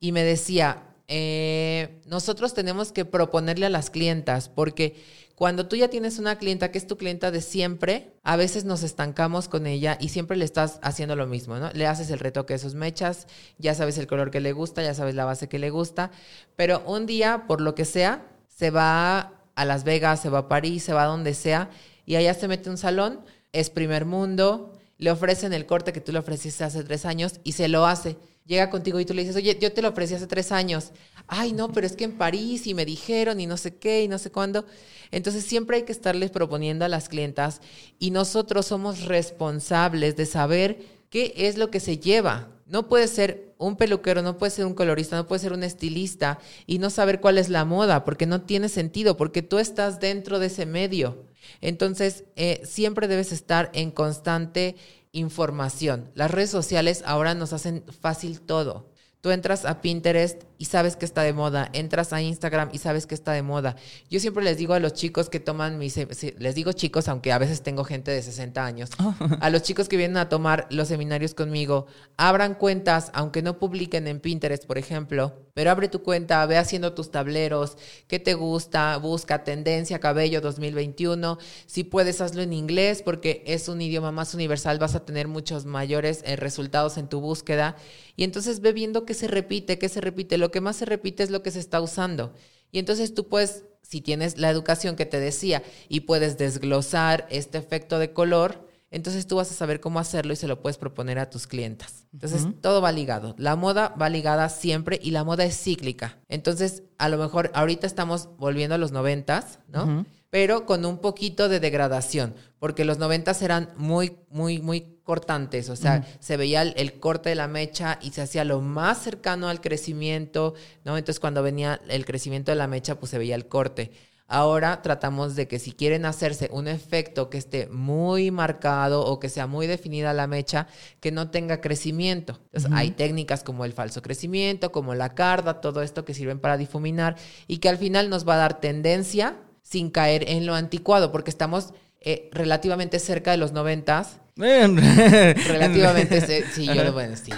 y me decía, eh, nosotros tenemos que proponerle a las clientas porque cuando tú ya tienes una clienta que es tu clienta de siempre, a veces nos estancamos con ella y siempre le estás haciendo lo mismo, ¿no? Le haces el retoque de sus mechas, ya sabes el color que le gusta, ya sabes la base que le gusta, pero un día, por lo que sea, se va a Las Vegas, se va a París, se va a donde sea y allá se mete un salón, es primer mundo, le ofrecen el corte que tú le ofreciste hace tres años y se lo hace llega contigo y tú le dices, oye, yo te lo ofrecí hace tres años. Ay, no, pero es que en París y me dijeron y no sé qué y no sé cuándo. Entonces siempre hay que estarles proponiendo a las clientas y nosotros somos responsables de saber qué es lo que se lleva. No puede ser un peluquero, no puede ser un colorista, no puede ser un estilista y no saber cuál es la moda, porque no tiene sentido, porque tú estás dentro de ese medio. Entonces, eh, siempre debes estar en constante información. Las redes sociales ahora nos hacen fácil todo. Tú entras a Pinterest y sabes que está de moda, entras a Instagram y sabes que está de moda. Yo siempre les digo a los chicos que toman mis, les digo chicos, aunque a veces tengo gente de 60 años, a los chicos que vienen a tomar los seminarios conmigo, abran cuentas, aunque no publiquen en Pinterest, por ejemplo, pero abre tu cuenta, ve haciendo tus tableros, qué te gusta, busca tendencia cabello 2021, si puedes hazlo en inglés porque es un idioma más universal, vas a tener muchos mayores eh, resultados en tu búsqueda y entonces ve viendo qué se repite, qué se repite. Lo que más se repite es lo que se está usando. Y entonces tú puedes si tienes la educación que te decía y puedes desglosar este efecto de color, entonces tú vas a saber cómo hacerlo y se lo puedes proponer a tus clientas. Entonces todo va ligado. La moda va ligada siempre y la moda es cíclica. Entonces a lo mejor ahorita estamos volviendo a los noventas, ¿no? Pero con un poquito de degradación, porque los noventas eran muy, muy, muy cortantes, o sea, se veía el, el, corte de la mecha y se hacía lo más cercano al crecimiento, ¿no? Entonces cuando venía el crecimiento de la mecha, pues se veía el corte. Ahora tratamos de que si quieren hacerse un efecto que esté muy marcado o que sea muy definida la mecha, que no tenga crecimiento. Entonces, hay técnicas como el falso crecimiento, como la carda, todo esto que sirven para difuminar y que al final nos va a dar tendencia sin caer en lo anticuado, porque estamos eh, relativamente cerca de los noventas. relativamente, sí, yo lo voy a decir.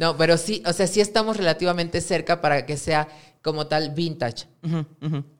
No, pero sí, o sea, sí estamos relativamente cerca para que sea como tal vintage.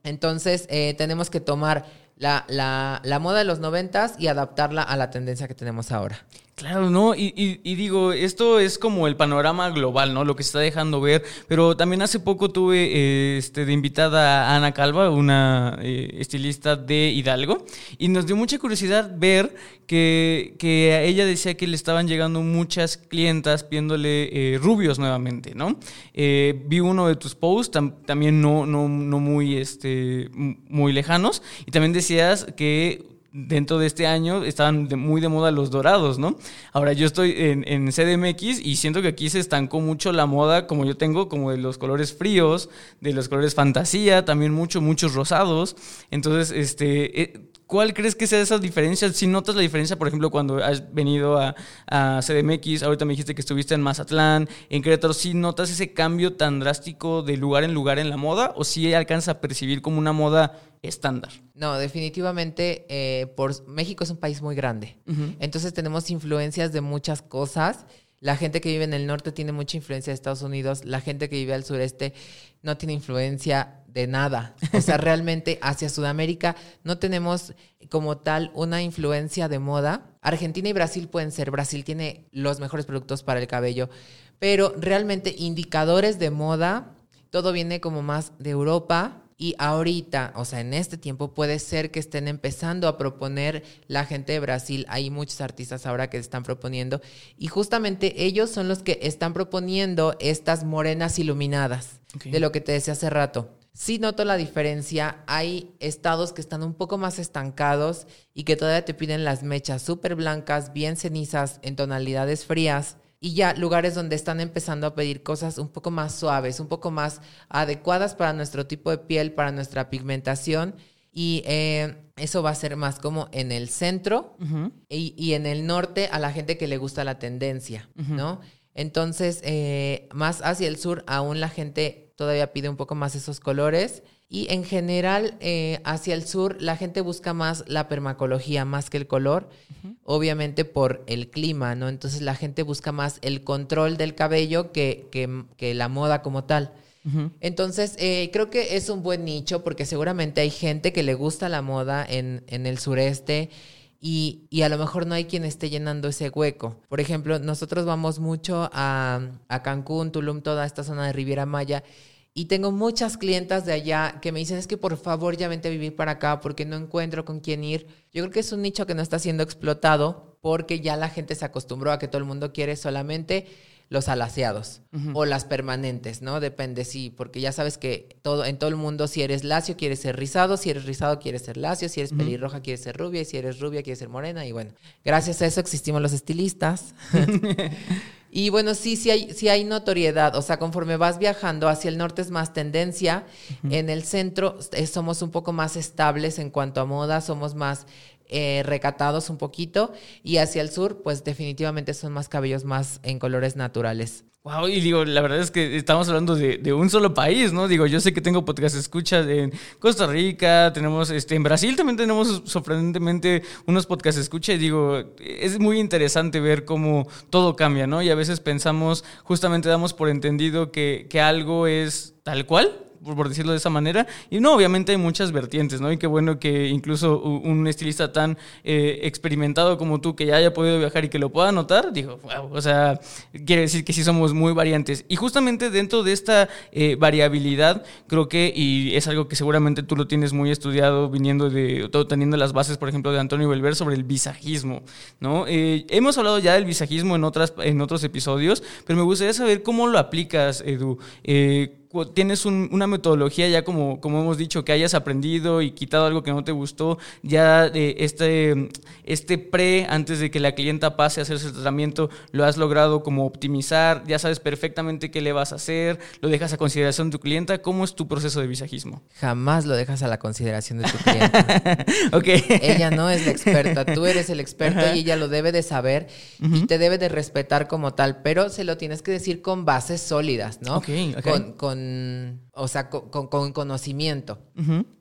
Entonces, eh, tenemos que tomar la, la, la, moda de los noventas y adaptarla a la tendencia que tenemos ahora. Claro, ¿no? Y, y, digo, esto es como el panorama global, ¿no? Lo que se está dejando ver. Pero también hace poco tuve eh, este, de invitada a Ana Calva, una eh, estilista de Hidalgo, y nos dio mucha curiosidad ver que, que ella decía que le estaban llegando muchas clientas pidiéndole eh, rubios nuevamente, ¿no? vi uno de tus posts, también no, no, no muy, este, muy lejanos, y también decías que dentro de este año estaban muy de moda los dorados, ¿no? Ahora yo estoy en, CDMX y siento que aquí se estancó mucho la moda como yo tengo, como de los colores fríos, de los colores fantasía, también mucho, muchos rosados. Entonces, este, eh, ¿cuál crees que sea esa diferencia? Si notas la diferencia, por ejemplo, cuando has venido a, a CDMX, ahorita me dijiste que estuviste en Mazatlán, en Querétaro, ¿sí notas ese cambio tan drástico de lugar en lugar en la moda o sí alcanza a percibir como una moda estándar. No, definitivamente eh, por México es un país muy grande. Entonces tenemos influencias de muchas cosas. La gente que vive en el norte tiene mucha influencia de Estados Unidos. La gente que vive al sureste no tiene influencia de nada. O sea, realmente hacia Sudamérica no tenemos como tal una influencia de moda. Argentina y Brasil pueden ser. Brasil tiene los mejores productos para el cabello. Pero realmente indicadores de moda, todo viene como más de Europa, y ahorita, o sea, en este tiempo puede ser que estén empezando a proponer la gente de Brasil. Hay muchos artistas ahora que están proponiendo. Y justamente ellos son los que están proponiendo estas morenas iluminadas, de lo que te decía hace rato. Sí noto la diferencia. Hay estados que están un poco más estancados y que todavía te piden las mechas súper blancas, bien cenizas, en tonalidades frías y ya lugares donde están empezando a pedir cosas un poco más suaves, un poco más adecuadas para nuestro tipo de piel, para nuestra pigmentación. Y eh, eso va a ser más como en el centro y, en el norte a la gente que le gusta la tendencia, ¿no? Entonces, eh, más hacia el sur, aún la gente todavía pide un poco más esos colores. Y en general, eh, hacia el sur, la gente busca más la permacología, más que el color, obviamente por el clima, ¿no? Entonces la gente busca más el control del cabello que, que, la moda como tal. Entonces, eh, creo que es un buen nicho porque seguramente hay gente que le gusta la moda en, en el sureste y, y, a lo mejor no hay quien esté llenando ese hueco. Por ejemplo, nosotros vamos mucho a, a Cancún, Tulum, toda esta zona de Riviera Maya y tengo muchas clientas de allá que me dicen, es que por favor ya vente a vivir para acá porque no encuentro con quién ir. Yo creo que es un nicho que no está siendo explotado porque ya la gente se acostumbró a que todo el mundo quiere solamente los alaciados o las permanentes, ¿no? Depende, sí, porque ya sabes que todo, en todo el mundo, si eres lacio, quieres ser rizado, si eres rizado, quieres ser lacio, si eres pelirroja, quieres ser rubia, y si eres rubia, quieres ser morena, y bueno, gracias a eso existimos los estilistas. Y bueno, sí, sí hay, sí hay notoriedad. O sea, conforme vas viajando hacia el norte es más tendencia. En el centro eh, somos un poco más estables en cuanto a moda, somos más eh, recatados un poquito. Y hacia el sur, pues definitivamente son más cabellos más en colores naturales. Wow, y digo, la verdad es que estamos hablando de, un solo país, ¿no? Digo, yo sé que tengo podcast escucha en Costa Rica, tenemos, este, en Brasil también tenemos sorprendentemente unos podcast escucha y digo, es muy interesante ver cómo todo cambia, ¿no? Y a veces pensamos, justamente damos por entendido que, que algo es tal cual por decirlo de esa manera. Y no, obviamente hay muchas vertientes, ¿no? Y qué bueno que incluso un estilista tan eh, experimentado como tú, que ya haya podido viajar y que lo pueda notar, digo, wow, o sea, quiere decir que sí somos muy variantes. Y justamente dentro de esta eh, variabilidad, creo que, y es algo que seguramente tú lo tienes muy estudiado, viniendo de, todo teniendo las bases, por ejemplo, de Antonio Belver sobre el visajismo, ¿no? Eh, hemos hablado ya del visajismo en, otras, en otros episodios, pero me gustaría saber cómo lo aplicas, Edu. Tienes una metodología ya como, como hemos dicho, que hayas aprendido y quitado algo que no te gustó, ya de este, este pre, antes de que la clienta pase a hacer su tratamiento, lo has logrado como optimizar, ya sabes perfectamente qué le vas a hacer, lo dejas a consideración de tu clienta, ¿cómo es tu proceso de visajismo? Jamás lo dejas a la consideración de tu clienta. ok. Ella no es la experta, tú eres el experto y ella lo debe de saber y te debe de respetar como tal, pero se lo tienes que decir con bases sólidas, ¿no? Ok, Con, con o sea, con, conocimiento.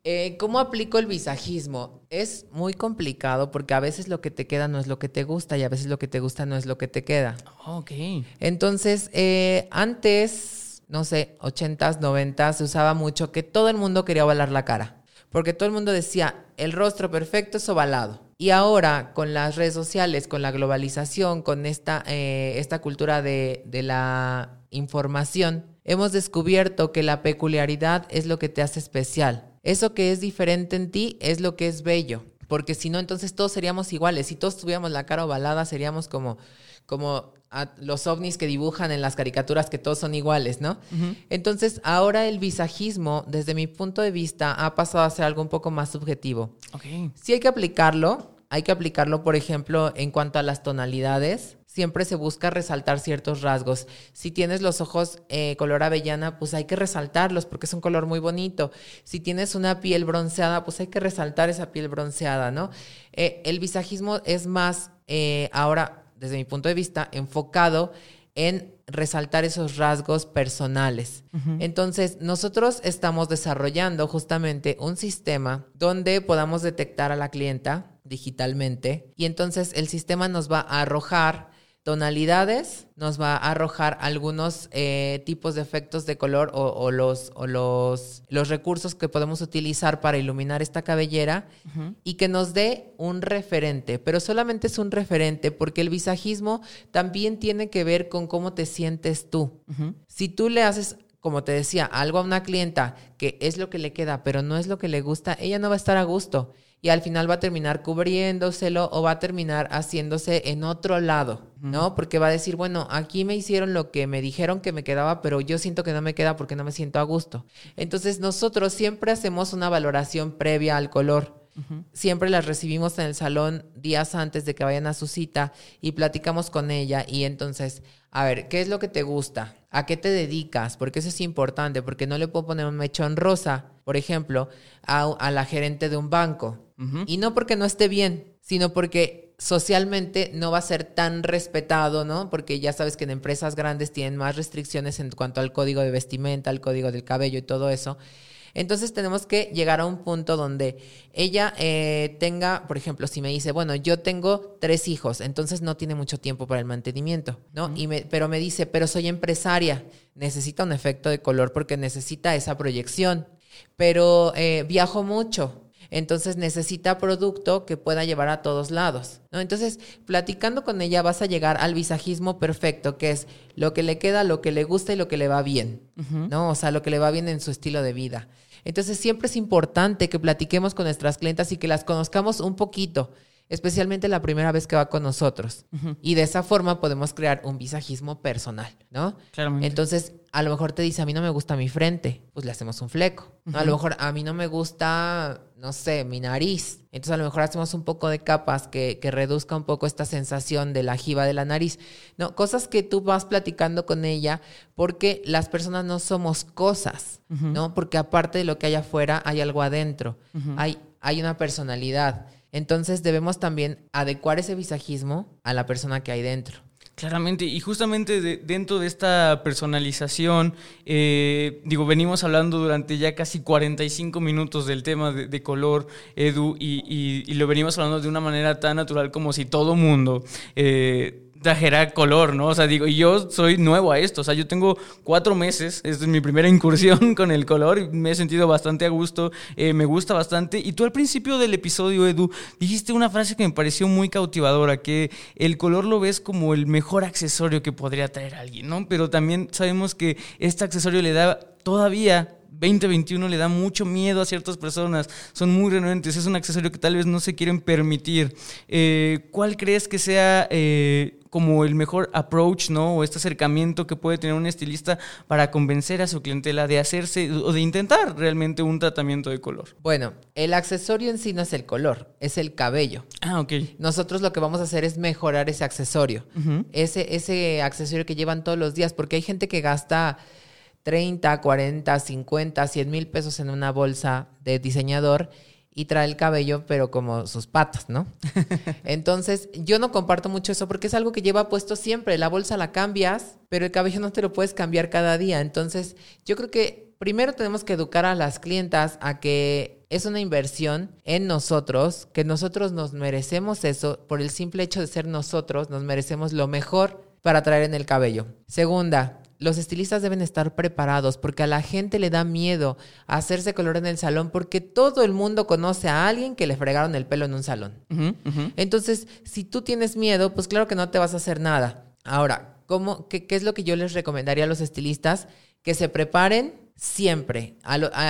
Eh, ¿Cómo aplico el visajismo? Es muy complicado porque a veces lo que te queda no es lo que te gusta y a veces lo que te gusta no es lo que te queda. Ok. Entonces, eh, antes, no sé, 80s, 90 se usaba mucho que todo el mundo quería ovalar la cara. Porque todo el mundo decía, el rostro perfecto es ovalado. Y ahora, con las redes sociales, con la globalización, con esta, eh, esta cultura de, de la información, hemos descubierto que la peculiaridad es lo que te hace especial. Eso que es diferente en ti es lo que es bello. Porque si no, entonces todos seríamos iguales. Si todos tuviéramos la cara ovalada, seríamos como, como los ovnis que dibujan en las caricaturas que todos son iguales, ¿no? Entonces, ahora el visajismo, desde mi punto de vista, ha pasado a ser algo un poco más subjetivo. Okay. Sí hay que aplicarlo. Hay que aplicarlo, por ejemplo, en cuanto a las tonalidades siempre se busca resaltar ciertos rasgos. Si tienes los ojos eh, color avellana, pues hay que resaltarlos porque es un color muy bonito. Si tienes una piel bronceada, pues hay que resaltar esa piel bronceada, ¿no? Eh, el visajismo es más, eh, ahora, desde mi punto de vista, enfocado en resaltar esos rasgos personales. Entonces, nosotros estamos desarrollando justamente un sistema donde podamos detectar a la clienta digitalmente y entonces el sistema nos va a arrojar tonalidades, nos va a arrojar algunos eh, tipos de efectos de color o, los, o los, los, recursos que podemos utilizar para iluminar esta cabellera y que nos dé un referente, pero solamente es un referente porque el visajismo también tiene que ver con cómo te sientes tú. Si tú le haces como te decía, algo a una clienta que es lo que le queda, pero no es lo que le gusta, ella no va a estar a gusto y al final va a terminar cubriéndoselo o va a terminar haciéndose en otro lado, ¿no? Porque va a decir, bueno, aquí me hicieron lo que me dijeron que me quedaba, pero yo siento que no me queda porque no me siento a gusto. Entonces nosotros siempre hacemos una valoración previa al color. Siempre las recibimos en el salón días antes de que vayan a su cita y platicamos con ella y entonces, a ver, ¿qué es lo que te gusta? ¿A qué te dedicas? Porque eso es importante, porque no le puedo poner un mechón rosa, por ejemplo, a, la gerente de un banco. Y no porque no esté bien, sino porque socialmente no va a ser tan respetado, ¿no? Porque ya sabes que en empresas grandes tienen más restricciones en cuanto al código de vestimenta, al código del cabello y todo eso. Entonces tenemos que llegar a un punto donde ella eh, tenga, por ejemplo, si me dice, bueno, yo tengo tres hijos, entonces no tiene mucho tiempo para el mantenimiento, ¿no? y me, pero me dice, pero soy empresaria, necesita un efecto de color porque necesita esa proyección, pero eh, viajo mucho, entonces necesita producto que pueda llevar a todos lados. ¿no? Entonces, platicando con ella vas a llegar al visajismo perfecto, que es lo que le queda, lo que le gusta y lo que le va bien, ¿no? O sea, lo que le va bien en su estilo de vida. Entonces siempre es importante que platiquemos con nuestras clientas y que las conozcamos un poquito, especialmente la primera vez que va con nosotros. Y de esa forma podemos crear un visajismo personal, ¿no? Entonces, a lo mejor te dice, a mí no me gusta mi frente, pues le hacemos un fleco. A lo mejor a mí no me gusta, no sé, mi nariz. Entonces a lo mejor hacemos un poco de capas que, que reduzca un poco esta sensación de la jiba de la nariz. No, cosas que tú vas platicando con ella porque las personas no somos cosas, ¿no? Porque aparte de lo que hay afuera, hay algo adentro. hay, hay una personalidad. Entonces debemos también adecuar ese visajismo a la persona que hay dentro. Claramente, y justamente dentro de esta personalización, eh, digo, venimos hablando durante ya casi 45 minutos del tema de, color, Edu, y, lo venimos hablando de una manera tan natural como si todo mundo... Eh, trajera color, ¿no? O sea, digo, y yo soy nuevo a esto, o sea, yo tengo cuatro meses, esta es mi primera incursión con el color, y me he sentido bastante a gusto, eh, me gusta bastante. Y tú al principio del episodio, Edu, dijiste una frase que me pareció muy cautivadora, que el color lo ves como el mejor accesorio que podría traer alguien, ¿no? Pero también sabemos que este accesorio le da todavía 2021 le da mucho miedo a ciertas personas, son muy renuentes, es un accesorio que tal vez no se quieren permitir. Eh, ¿Cuál crees que sea eh, como el mejor approach, ¿no? O este acercamiento que puede tener un estilista para convencer a su clientela de hacerse o de intentar realmente un tratamiento de color? Bueno, el accesorio en sí no es el color, es el cabello. Ah, ok. Nosotros lo que vamos a hacer es mejorar ese accesorio, ese, ese accesorio que llevan todos los días, porque hay gente que gasta 30, 40, 50, 100 mil pesos en una bolsa de diseñador y trae el cabello, pero como sus patas, ¿no? Entonces, yo no comparto mucho eso porque es algo que lleva puesto siempre. La bolsa la cambias, pero el cabello no te lo puedes cambiar cada día. Entonces, yo creo que primero tenemos que educar a las clientas a que es una inversión en nosotros, que nosotros nos merecemos eso por el simple hecho de ser nosotros, nos merecemos lo mejor para traer en el cabello. Segunda, los estilistas deben estar preparados porque a la gente le da miedo hacerse color en el salón porque todo el mundo conoce a alguien que le fregaron el pelo en un salón. Entonces, si tú tienes miedo, pues claro que no te vas a hacer nada. Ahora, ¿cómo, qué, qué es lo que yo les recomendaría a los estilistas? Que se preparen siempre.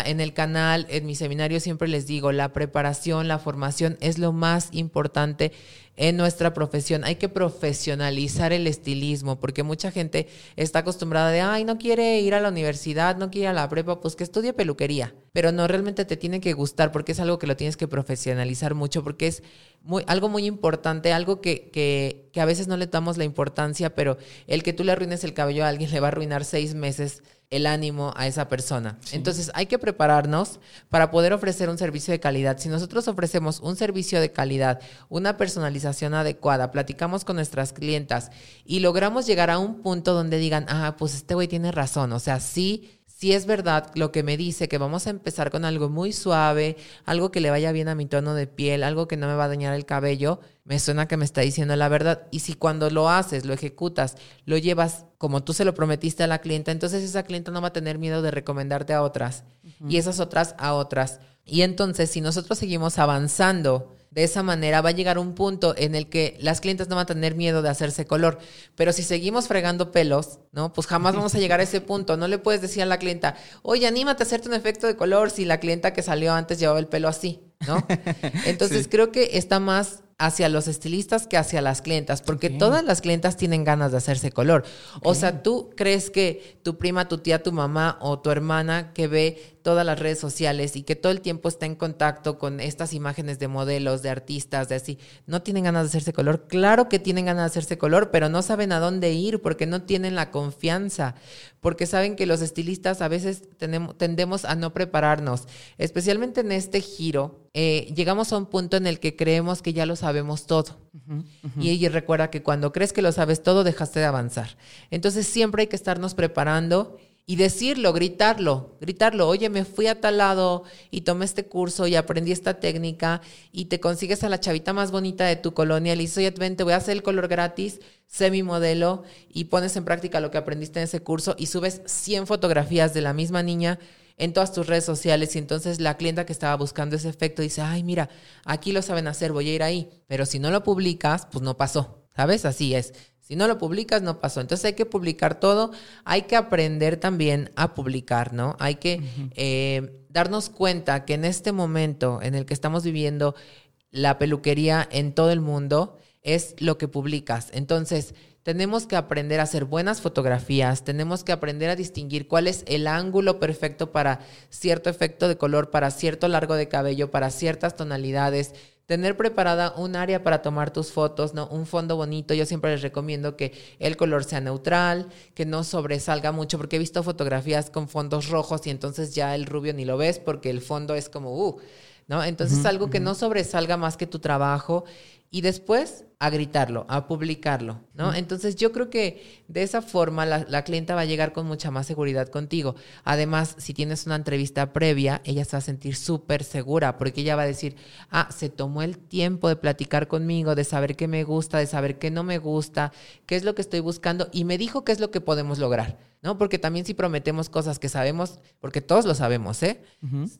en el canal, en mi seminario siempre les digo, la preparación, la formación es lo más importante en nuestra profesión. Hay que profesionalizar el estilismo, porque mucha gente está acostumbrada de, ay, no quiere ir a la universidad, no quiere ir a la prepa, pues que estudie peluquería. Pero no, realmente te tiene que gustar, porque es algo que lo tienes que profesionalizar mucho, porque es muy, algo muy importante, algo que, que, que a veces no le damos la importancia, pero el que tú le arruines el cabello a alguien le va a arruinar seis meses el ánimo a esa persona. Entonces hay que prepararnos para poder ofrecer un servicio de calidad. Si nosotros ofrecemos un servicio de calidad, una personalización adecuada, platicamos con nuestras clientas y logramos llegar a un punto donde digan, ah, pues este güey tiene razón, o sea, sí si es verdad lo que me dice, que vamos a empezar con algo muy suave, algo que le vaya bien a mi tono de piel, algo que no me va a dañar el cabello, me suena que me está diciendo la verdad. Y si cuando lo haces, lo ejecutas, lo llevas como tú se lo prometiste a la clienta, entonces esa clienta no va a tener miedo de recomendarte a otras y esas otras a otras. Y entonces, si nosotros seguimos avanzando, de esa manera va a llegar un punto en el que las clientes no van a tener miedo de hacerse color. Pero si seguimos fregando pelos, ¿no? Pues jamás vamos a llegar a ese punto. No le puedes decir a la clienta, oye, anímate a hacerte un efecto de color si la clienta que salió antes llevaba el pelo así, ¿no? Entonces creo que está más hacia los estilistas que hacia las clientas, porque todas las clientas tienen ganas de hacerse color. O sea, tú crees que tu prima, tu tía, tu mamá o tu hermana que ve todas las redes sociales y que todo el tiempo está en contacto con estas imágenes de modelos, de artistas, de así, no tienen ganas de hacerse color. Claro que tienen ganas de hacerse color, pero no saben a dónde ir porque no tienen la confianza, porque saben que los estilistas a veces tenemos, tendemos a no prepararnos, especialmente en este giro. Eh, llegamos a un punto en el que creemos que ya lo sabemos todo. Y ella recuerda que cuando crees que lo sabes todo, dejaste de avanzar. Entonces siempre hay que estarnos preparando y decirlo, gritarlo, gritarlo, oye, me fui a tal lado y tomé este curso y aprendí esta técnica y te consigues a la chavita más bonita de tu colonia, le dices, oye, te voy a hacer el color gratis, sé mi modelo y pones en práctica lo que aprendiste en ese curso y subes 100 fotografías de la misma niña en todas tus redes sociales y entonces la clienta que estaba buscando ese efecto dice, ay, mira, aquí lo saben hacer, voy a ir ahí, pero si no lo publicas, pues no pasó, ¿sabes? Así es. Si no lo publicas, no pasó. Entonces hay que publicar todo. Hay que aprender también a publicar, ¿no? Hay que eh, darnos cuenta que en este momento en el que estamos viviendo, la peluquería en todo el mundo es lo que publicas. Entonces, tenemos que aprender a hacer buenas fotografías, tenemos que aprender a distinguir cuál es el ángulo perfecto para cierto efecto de color, para cierto largo de cabello, para ciertas tonalidades Tener preparada un área para tomar tus fotos, ¿no? Un fondo bonito. Yo siempre les recomiendo que el color sea neutral, que no sobresalga mucho, porque he visto fotografías con fondos rojos y entonces ya el rubio ni lo ves porque el fondo es como, uh, ¿no? Entonces algo que no sobresalga más que tu trabajo y después a gritarlo, a publicarlo, ¿no? Entonces yo creo que de esa forma la, la, clienta va a llegar con mucha más seguridad contigo. Además, si tienes una entrevista previa, ella se va a sentir súper segura porque ella va a decir, ah, se tomó el tiempo de platicar conmigo, de saber qué me gusta, de saber qué no me gusta, qué es lo que estoy buscando y me dijo qué es lo que podemos lograr. ¿No? Porque también si prometemos cosas que sabemos, porque todos lo sabemos, ¿eh?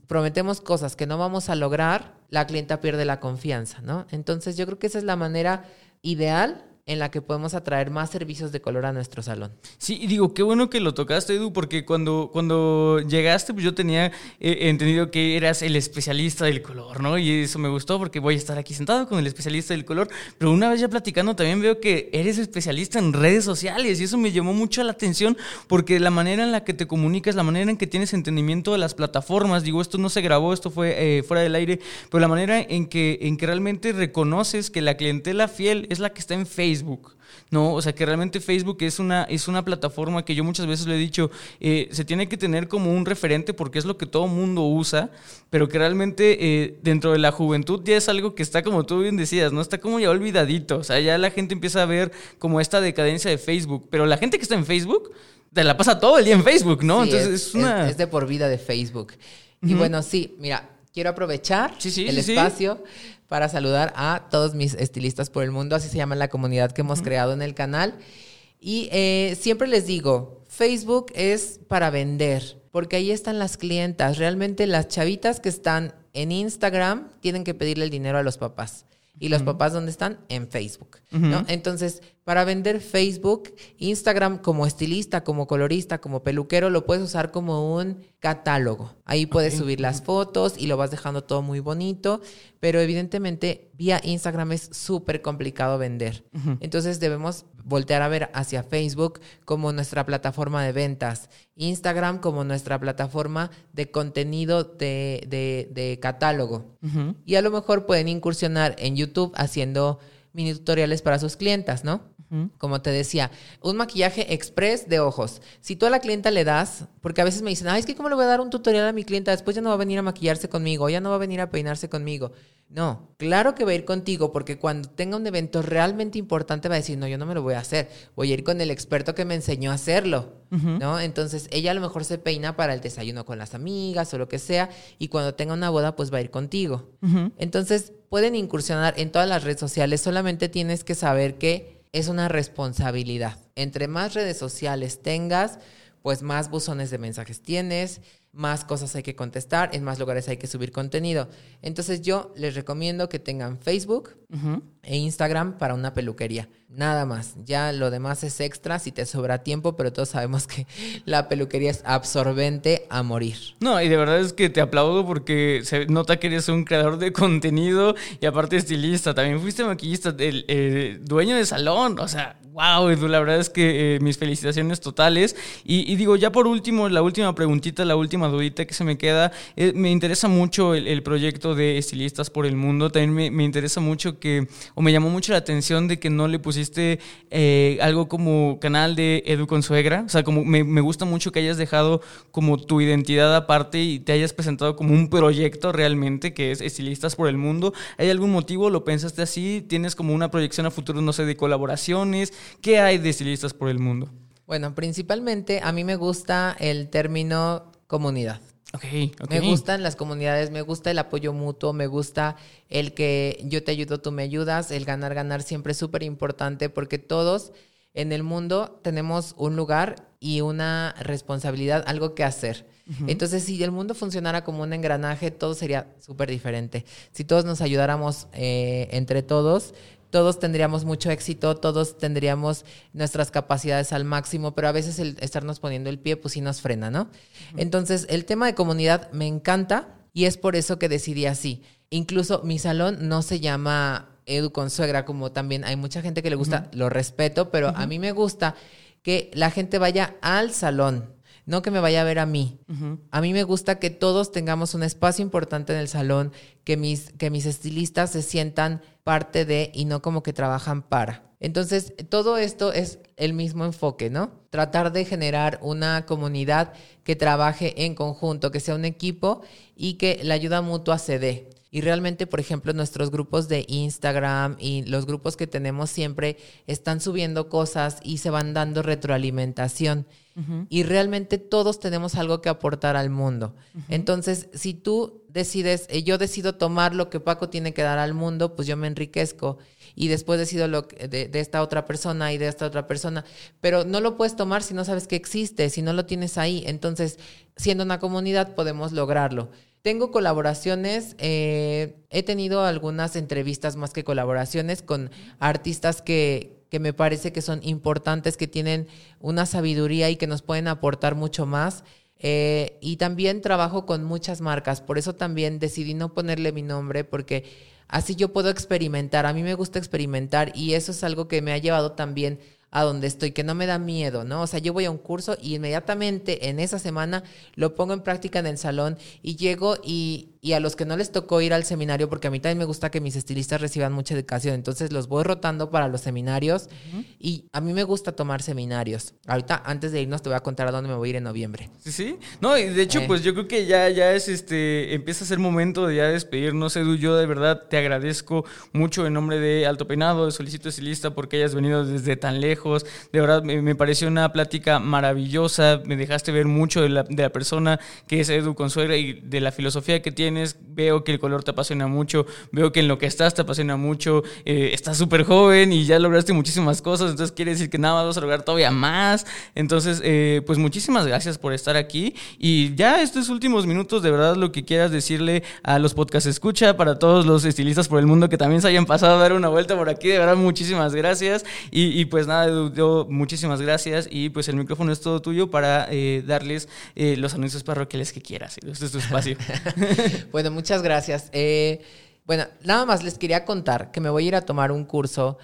Prometemos cosas que no vamos a lograr, la clienta pierde la confianza, ¿no? Entonces yo creo que esa es la manera ideal en la que podemos atraer más servicios de color a nuestro salón. Sí, y digo, qué bueno que lo tocaste, Edu, porque cuando, cuando llegaste, pues yo tenía eh, entendido que eras el especialista del color, ¿no? Y eso me gustó porque voy a estar aquí sentado con el especialista del color, pero una vez ya platicando también veo que eres especialista en redes sociales y eso me llamó mucho la atención porque la manera en la que te comunicas, la manera en que tienes entendimiento de las plataformas, digo, esto no se grabó, esto fue eh, fuera del aire, pero la manera en que, en que realmente reconoces que la clientela fiel es la que está en Facebook, Facebook. No, o sea que realmente Facebook es una, es una plataforma que yo muchas veces le he dicho, eh, se tiene que tener como un referente porque es lo que todo mundo usa, pero que realmente eh, dentro de la juventud ya es algo que está como tú bien decías, ¿no? Está como ya olvidadito, o sea, ya la gente empieza a ver como esta decadencia de Facebook, pero la gente que está en Facebook te la pasa todo el día en Facebook, ¿no? Entonces es, una... Es, de por vida de Facebook. Y bueno, sí, mira, quiero aprovechar el espacio para saludar a todos mis estilistas por el mundo, así se llama la comunidad que hemos creado en el canal. Y eh, siempre les digo, Facebook es para vender, porque ahí están las clientas. Realmente las chavitas que están en Instagram tienen que pedirle el dinero a los papás. ¿Y los papás dónde están? En Facebook. ¿no? Entonces, para vender Facebook, Instagram como estilista, como colorista, como peluquero, lo puedes usar como un catálogo. Ahí puedes subir las fotos y lo vas dejando todo muy bonito, pero evidentemente vía Instagram es súper complicado vender. Entonces debemos voltear a ver hacia Facebook como nuestra plataforma de ventas, Instagram como nuestra plataforma de contenido de, catálogo. Y a lo mejor pueden incursionar en YouTube haciendo mini tutoriales para sus clientas, ¿no? Como te decía, un maquillaje express de ojos. Si tú a la clienta le das, porque a veces me dicen, ay, es que cómo le voy a dar un tutorial a mi clienta, después ya no va a venir a maquillarse conmigo, ya no va a venir a peinarse conmigo. No, claro que va a ir contigo, porque cuando tenga un evento realmente importante va a decir, no, yo no me lo voy a hacer, voy a ir con el experto que me enseñó a hacerlo, ¿no? Entonces ella a lo mejor se peina para el desayuno con las amigas o lo que sea, y cuando tenga una boda, pues va a ir contigo. Entonces pueden incursionar en todas las redes sociales, solamente tienes que saber que es una responsabilidad. Entre más redes sociales tengas, pues más buzones de mensajes tienes, más cosas hay que contestar, en más lugares hay que subir contenido. Entonces yo les recomiendo que tengan Facebook e Instagram para una peluquería. Nada más. Ya lo demás es extra si te sobra tiempo, pero todos sabemos que la peluquería es absorbente a morir. No, y de verdad es que te aplaudo porque se nota que eres un creador de contenido y aparte estilista. También fuiste maquillista, el, dueño de salón. O sea, wow, Edu, la verdad es que eh, mis felicitaciones totales. Y, digo, ya por último, la última preguntita, la última dudita que se me queda. Eh, me interesa mucho el, proyecto de Estilistas por el Mundo. También me, me interesa mucho que, o me llamó mucho la atención de que no le pusiste eh, algo como canal de Edu con suegra. O sea, como me, gusta mucho que hayas dejado como tu identidad aparte y te hayas presentado como un proyecto realmente que es Estilistas por el Mundo. ¿Hay algún motivo? ¿Lo pensaste así? ¿Tienes como una proyección a futuro, no sé, de colaboraciones? ¿Qué hay de Estilistas por el Mundo? Bueno, principalmente a mí me gusta el término comunidad. Me gustan las comunidades, me gusta el apoyo mutuo, me gusta el que yo te ayudo, tú me ayudas, el ganar, ganar siempre es súper importante porque todos en el mundo tenemos un lugar y una responsabilidad, algo que hacer. Entonces, si el mundo funcionara como un engranaje, todo sería súper diferente. Si todos nos ayudáramos eh, entre todos, todos tendríamos mucho éxito, todos tendríamos nuestras capacidades al máximo, pero a veces el estarnos poniendo el pie, pues sí nos frena, ¿no? Entonces, el tema de comunidad me encanta y es por eso que decidí así. Incluso mi salón no se llama Edu con suegra, como también hay mucha gente que le gusta, lo respeto, pero a mí me gusta que la gente vaya al salón, no que me vaya a ver a mí. A mí me gusta que todos tengamos un espacio importante en el salón, que mis, que mis estilistas se sientan parte de y no como que trabajan para. Entonces, todo esto es el mismo enfoque, ¿no? Tratar de generar una comunidad que trabaje en conjunto, que sea un equipo y que la ayuda mutua se dé. Y realmente, por ejemplo, nuestros grupos de Instagram y los grupos que tenemos siempre están subiendo cosas y se van dando retroalimentación. Y realmente todos tenemos algo que aportar al mundo. Entonces, si tú decides, eh, yo decido tomar lo que Paco tiene que dar al mundo, pues yo me enriquezco. Y después decido lo de, de esta otra persona y de esta otra persona. Pero no lo puedes tomar si no sabes que existe, si no lo tienes ahí. Entonces, siendo una comunidad, podemos lograrlo. Tengo colaboraciones, eh, he tenido algunas entrevistas más que colaboraciones con artistas que, que me parece que son importantes, que tienen una sabiduría y que nos pueden aportar mucho más. Eh, y también trabajo con muchas marcas, por eso también decidí no ponerle mi nombre porque así yo puedo experimentar. A mí me gusta experimentar y eso es algo que me ha llevado también a donde estoy, que no me da miedo, ¿no? O sea, yo voy a un curso y inmediatamente en esa semana lo pongo en práctica en el salón y llego y, y a los que no les tocó ir al seminario, porque a mí también me gusta que mis estilistas reciban mucha educación, entonces los voy rotando para los seminarios y a mí me gusta tomar seminarios. Ahorita, antes de irnos, te voy a contar a dónde me voy a ir en noviembre. Sí, sí. No, y de hecho, Eh. pues yo creo que ya, ya es este, empieza a ser momento de ya despedirnos, Edu. Yo de verdad te agradezco mucho en nombre de Alto Peinado, de Solicito Estilista, porque hayas venido desde tan lejos. De verdad, me, me pareció una plática maravillosa. Me dejaste ver mucho de la, de la persona que es Edu Consuegra y de la filosofía que tienes. Veo que el color te apasiona mucho, veo que en lo que estás te apasiona mucho. eh, estás súper joven y ya lograste muchísimas cosas, entonces quiere decir que nada más vas a lograr todavía más. Entonces, eh, pues muchísimas gracias por estar aquí. Y ya estos últimos minutos, de verdad, lo que quieras decirle a los podcast escucha, para todos los estilistas por el mundo que también se hayan pasado a dar una vuelta por aquí, de verdad, muchísimas gracias. Y, y pues nada, Edu, yo, muchísimas gracias. Y pues el micrófono es todo tuyo para eh, darles eh, los anuncios parroquiales que quieras. Edu. Este es tu espacio. Bueno, muchas gracias. Eh, bueno, nada más les quería contar que me voy a ir a tomar un curso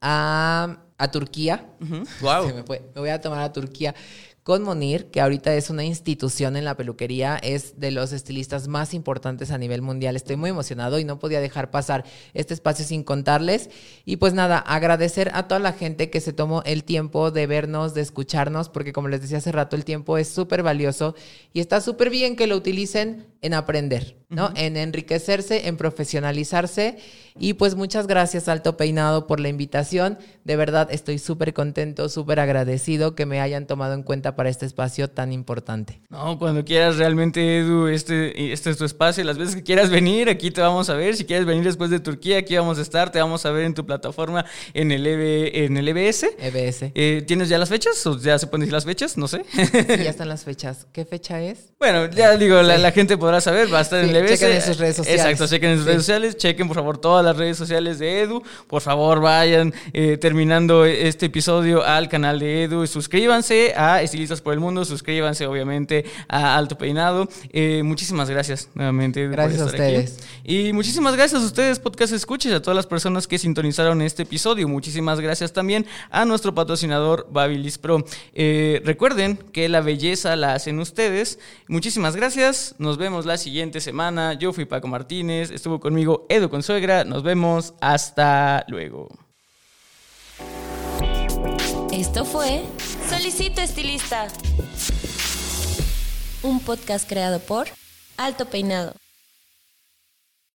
a, a Turquía. Wow. Se me, fue. Me voy a tomar a Turquía con Monir, que ahorita es una institución en la peluquería, es de los estilistas más importantes a nivel mundial. Estoy muy emocionado y no podía dejar pasar este espacio sin contarles. Y pues nada, agradecer a toda la gente que se tomó el tiempo de vernos, de escucharnos, porque como les decía hace rato, el tiempo es súper valioso y está súper bien que lo utilicen en aprender, ¿no? En enriquecerse, en profesionalizarse. Y pues muchas gracias, Alto Peinado, por la invitación. De verdad, estoy súper contento, súper agradecido que me hayan tomado en cuenta para este espacio tan importante. No, cuando quieras realmente, Edu, este, este es tu espacio. Las veces que quieras venir, aquí te vamos a ver. Si quieres venir después de Turquía, aquí vamos a estar. Te vamos a ver en tu plataforma en el, EB, en el EBS. EBS. Eh, ¿Tienes ya las fechas? ¿O ya se pueden decir las fechas? No sé. Sí, ya están las fechas. ¿Qué fecha es? Bueno, ya digo, la, la gente podrá saber, va a estar Sí, en el EBS. chequen en sus redes sociales. Exacto, chequen en sus redes sociales, chequen por favor todas las redes sociales de Edu. Por favor, vayan eh, terminando este episodio al canal de Edu. Suscríbanse a Por el Mundo, suscríbanse obviamente a Alto Peinado. Eh, muchísimas gracias nuevamente, Gracias a por estar aquí. ustedes. Y muchísimas gracias a ustedes, podcast escuches, a todas las personas que sintonizaron este episodio. Muchísimas gracias también a nuestro patrocinador Babilis Pro. Eh, recuerden que la belleza la hacen ustedes. Muchísimas gracias. Nos vemos la siguiente semana. Yo fui Paco Martínez. Estuvo conmigo Edu Consuegra. Nos vemos. Hasta luego. Esto fue Solicito Estilista, un podcast creado por Alto Peinado.